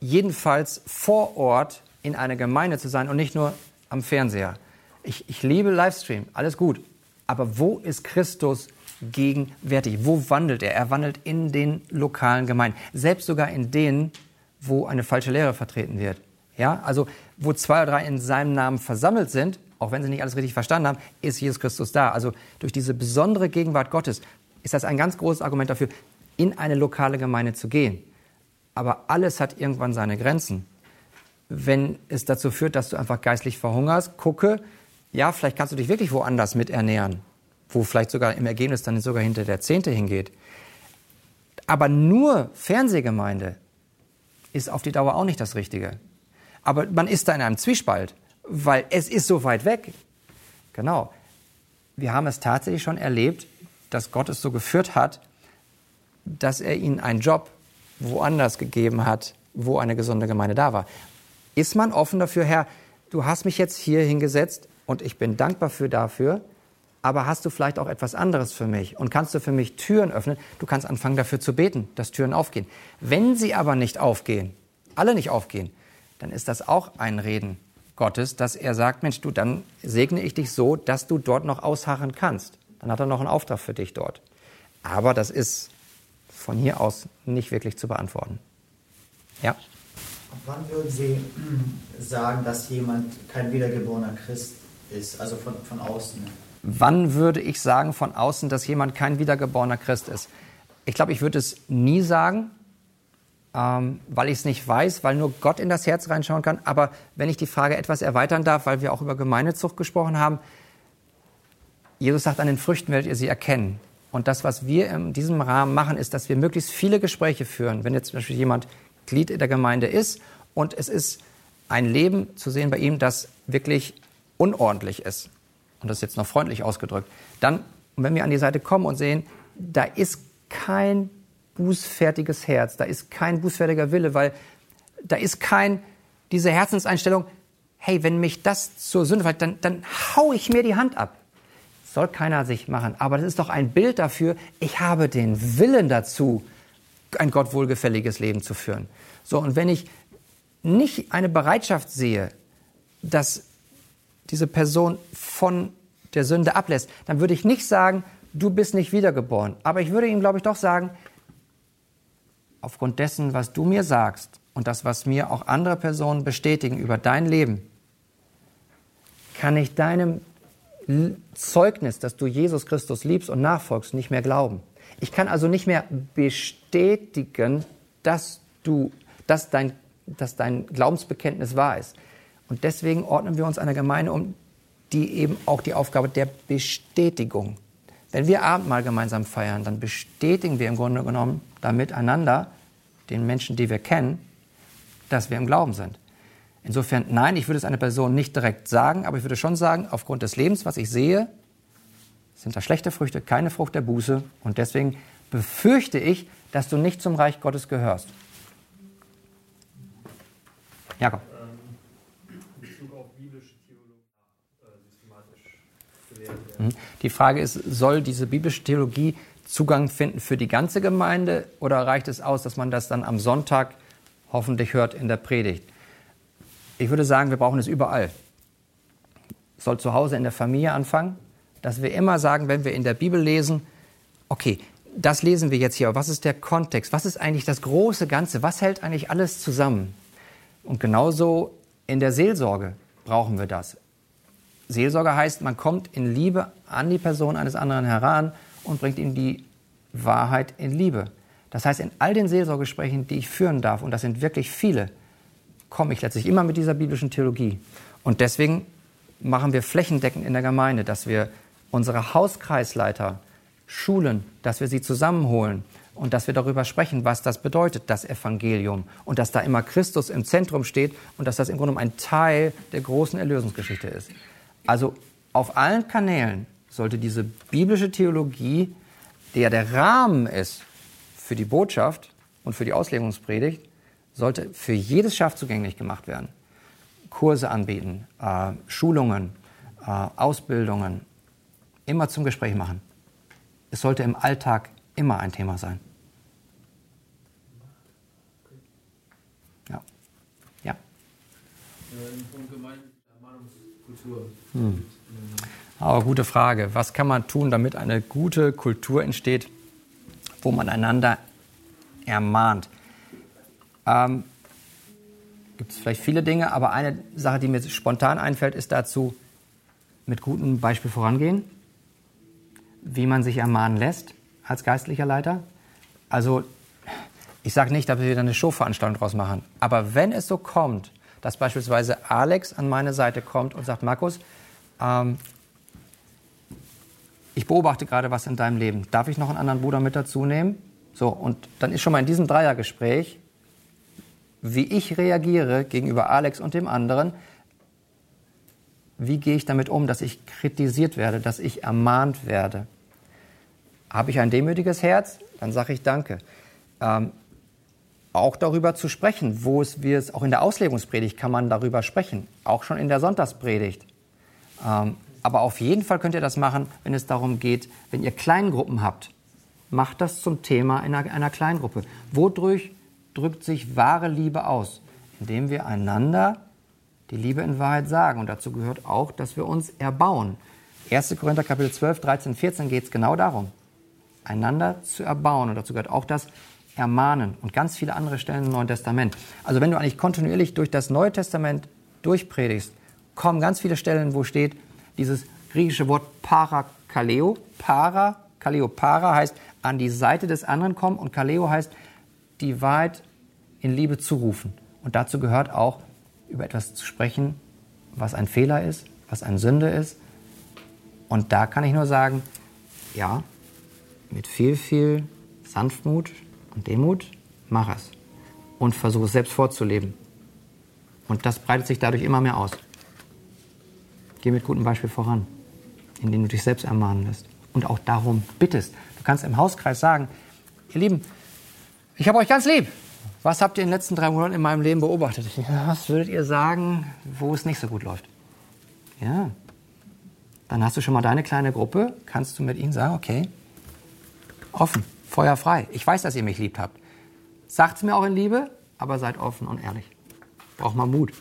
jedenfalls vor Ort in einer Gemeinde zu sein und nicht nur am Fernseher. Ich, ich liebe Livestream, alles gut. Aber wo ist Christus gegenwärtig? Wo wandelt er? Er wandelt in den lokalen Gemeinden, selbst sogar in denen, wo eine falsche Lehre vertreten wird. Ja, also wo zwei oder drei in seinem Namen versammelt sind, auch wenn sie nicht alles richtig verstanden haben, ist Jesus Christus da. Also durch diese besondere Gegenwart Gottes ist das ein ganz großes Argument dafür, in eine lokale Gemeinde zu gehen. Aber alles hat irgendwann seine Grenzen. Wenn es dazu führt, dass du einfach geistlich verhungerst, gucke, ja, vielleicht kannst du dich wirklich woanders mit ernähren, wo vielleicht sogar im Ergebnis dann sogar hinter der Zehnte hingeht. Aber nur Fernsehgemeinde ist auf die Dauer auch nicht das Richtige. Aber man ist da in einem Zwiespalt, weil es ist so weit weg. Genau. Wir haben es tatsächlich schon erlebt, dass Gott es so geführt hat, dass er ihnen einen Job woanders gegeben hat, wo eine gesunde Gemeinde da war. Ist man offen dafür, Herr, du hast mich jetzt hier hingesetzt und ich bin dankbar für dafür, aber hast du vielleicht auch etwas anderes für mich und kannst du für mich Türen öffnen? Du kannst anfangen dafür zu beten, dass Türen aufgehen. Wenn sie aber nicht aufgehen, alle nicht aufgehen, dann ist das auch ein Reden Gottes, dass er sagt, Mensch, du, dann segne ich dich so, dass du dort noch ausharren kannst. Dann hat er noch einen Auftrag für dich dort. Aber das ist von hier aus nicht wirklich zu beantworten. Ja? Wann würden Sie <clears throat> sagen, dass jemand kein wiedergeborener Christ ist, also von, von außen? Wann würde ich sagen von außen, dass jemand kein wiedergeborener Christ ist? Ich glaube, ich würde es nie sagen, ähm, weil ich es nicht weiß, weil nur Gott in das Herz reinschauen kann. Aber wenn ich die Frage etwas erweitern darf, weil wir auch über Gemeindezucht gesprochen haben, Jesus sagt, an den Früchten werdet ihr sie erkennen. Und das, was wir in diesem Rahmen machen, ist, dass wir möglichst viele Gespräche führen. Wenn jetzt zum Beispiel jemand Glied in der Gemeinde ist und es ist ein Leben zu sehen bei ihm, das wirklich unordentlich ist, und das ist jetzt noch freundlich ausgedrückt, dann, wenn wir an die Seite kommen und sehen, da ist kein bußfertiges Herz, da ist kein bußfertiger Wille, weil da ist kein, diese Herzenseinstellung, hey, wenn mich das zur Sünde fällt, dann, dann hau ich mir die Hand ab. soll keiner sich machen. Aber das ist doch ein Bild dafür, ich habe den Willen dazu, ein Gott wohlgefälliges Leben zu führen. So, und wenn ich nicht eine Bereitschaft sehe, dass diese Person von der Sünde ablässt, dann würde ich nicht sagen, du bist nicht wiedergeboren. Aber ich würde ihm, glaube ich, doch sagen, aufgrund dessen, was du mir sagst und das, was mir auch andere Personen bestätigen über dein Leben, kann ich deinem Zeugnis, dass du Jesus Christus liebst und nachfolgst, nicht mehr glauben. Ich kann also nicht mehr bestätigen, dass du, dass dein, dass dein Glaubensbekenntnis wahr ist. Und deswegen ordnen wir uns einer Gemeinde um, die eben auch die Aufgabe der Bestätigung. Wenn wir Abendmahl gemeinsam feiern, dann bestätigen wir im Grunde genommen damit einander, den Menschen, die wir kennen, dass wir im Glauben sind. Insofern, nein, ich würde es einer Person nicht direkt sagen, aber ich würde schon sagen, aufgrund des Lebens, was ich sehe, sind da schlechte Früchte, keine Frucht der Buße. Und deswegen befürchte ich, dass du nicht zum Reich Gottes gehörst. Jakob. Mhm. Die Frage ist, soll diese biblische Theologie Zugang finden für die ganze Gemeinde oder reicht es aus, dass man das dann am Sonntag hoffentlich hört in der Predigt? Ich würde sagen, wir brauchen es überall. Es soll zu Hause in der Familie anfangen, dass wir immer sagen, wenn wir in der Bibel lesen, okay, das lesen wir jetzt hier, aber was ist der Kontext? Was ist eigentlich das große Ganze? Was hält eigentlich alles zusammen? Und genauso in der Seelsorge brauchen wir das. Seelsorge heißt, man kommt in Liebe an die Person eines anderen heran und bringt ihm die Wahrheit in Liebe. Das heißt, in all den Seelsorgegesprächen, die ich führen darf, und das sind wirklich viele, komme ich letztlich immer mit dieser biblischen Theologie. Und deswegen machen wir flächendeckend in der Gemeinde, dass wir unsere Hauskreisleiter schulen, dass wir sie zusammenholen und dass wir darüber sprechen, was das bedeutet, das Evangelium. Und dass da immer Christus im Zentrum steht und dass das im Grunde ein Teil der großen Erlösungsgeschichte ist. Also auf allen Kanälen sollte diese biblische Theologie, der der Rahmen ist für die Botschaft und für die Auslegungspredigt, sollte für jedes Schaf zugänglich gemacht werden. Kurse anbieten, äh, Schulungen, äh, Ausbildungen, immer zum Gespräch machen. Es sollte im Alltag immer ein Thema sein. Ja. Ja. Hm. Aber gute Frage. Was kann man tun, damit eine gute Kultur entsteht, wo man einander ermahnt? Ähm, Gibt es vielleicht viele Dinge, aber eine Sache, die mir spontan einfällt, ist dazu mit gutem Beispiel vorangehen, wie man sich ermahnen lässt. als geistlicher Leiter. Also ich sage nicht, dass wir wieder eine Showveranstaltung draus machen. Aber wenn es so kommt, dass beispielsweise Alex an meine Seite kommt und sagt, Markus, ähm, ich beobachte gerade was in deinem Leben. Darf ich noch einen anderen Bruder mit dazu nehmen? So, und dann ist schon mal in diesem Dreiergespräch, wie ich reagiere gegenüber Alex und dem anderen, wie gehe ich damit um, dass ich kritisiert werde, dass ich ermahnt werde. Habe ich ein demütiges Herz? Dann sage ich Danke. Ähm, auch darüber zu sprechen, wo es wir es auch in der Auslegungspredigt kann man darüber sprechen, auch schon in der Sonntagspredigt. Ähm, aber auf jeden Fall könnt ihr das machen, wenn es darum geht, wenn ihr Kleingruppen habt. Macht das zum Thema einer, einer Kleingruppe. Wodurch drückt sich wahre Liebe aus? Indem wir einander die Liebe in Wahrheit sagen. Und dazu gehört auch, dass wir uns erbauen. 1. Korinther Kapitel 12, 13, 14 geht es genau darum, einander zu erbauen. Und dazu gehört auch das Ermahnen und ganz viele andere Stellen im Neuen Testament. Also wenn du eigentlich kontinuierlich durch das Neue Testament durchpredigst, kommen ganz viele Stellen, wo steht dieses griechische Wort parakaleo. Para, kaleo, para heißt an die Seite des anderen kommen und kaleo heißt die Wahrheit in Liebe zurufen. Und dazu gehört auch über etwas zu sprechen, was ein Fehler ist, was eine Sünde ist. Und da kann ich nur sagen, ja, mit viel, viel Sanftmut und Demut, mach es. Und versuche es selbst vorzuleben. Und das breitet sich dadurch immer mehr aus. Geh mit gutem Beispiel voran, indem du dich selbst ermahnen lässt und auch darum bittest. Du kannst im Hauskreis sagen, ihr Lieben, ich habe euch ganz lieb. Was habt ihr in den letzten drei Monaten in meinem Leben beobachtet? Was würdet ihr sagen, wo es nicht so gut läuft? Ja. Dann hast du schon mal deine kleine Gruppe, kannst du mit ihnen sagen, okay, offen, feuerfrei. Ich weiß, dass ihr mich liebt habt. Sagt es mir auch in Liebe, aber seid offen und ehrlich. Braucht mal Mut.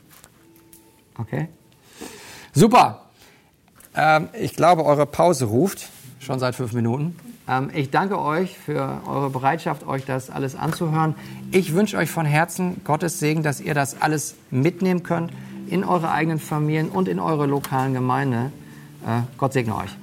Okay? Super. Ähm, ich glaube, eure Pause ruft schon seit fünf Minuten. Ähm, ich danke euch für eure Bereitschaft, euch das alles anzuhören. Ich wünsche euch von Herzen Gottes Segen, dass ihr das alles mitnehmen könnt in eure eigenen Familien und in eure lokalen Gemeinde. Äh, Gott segne euch.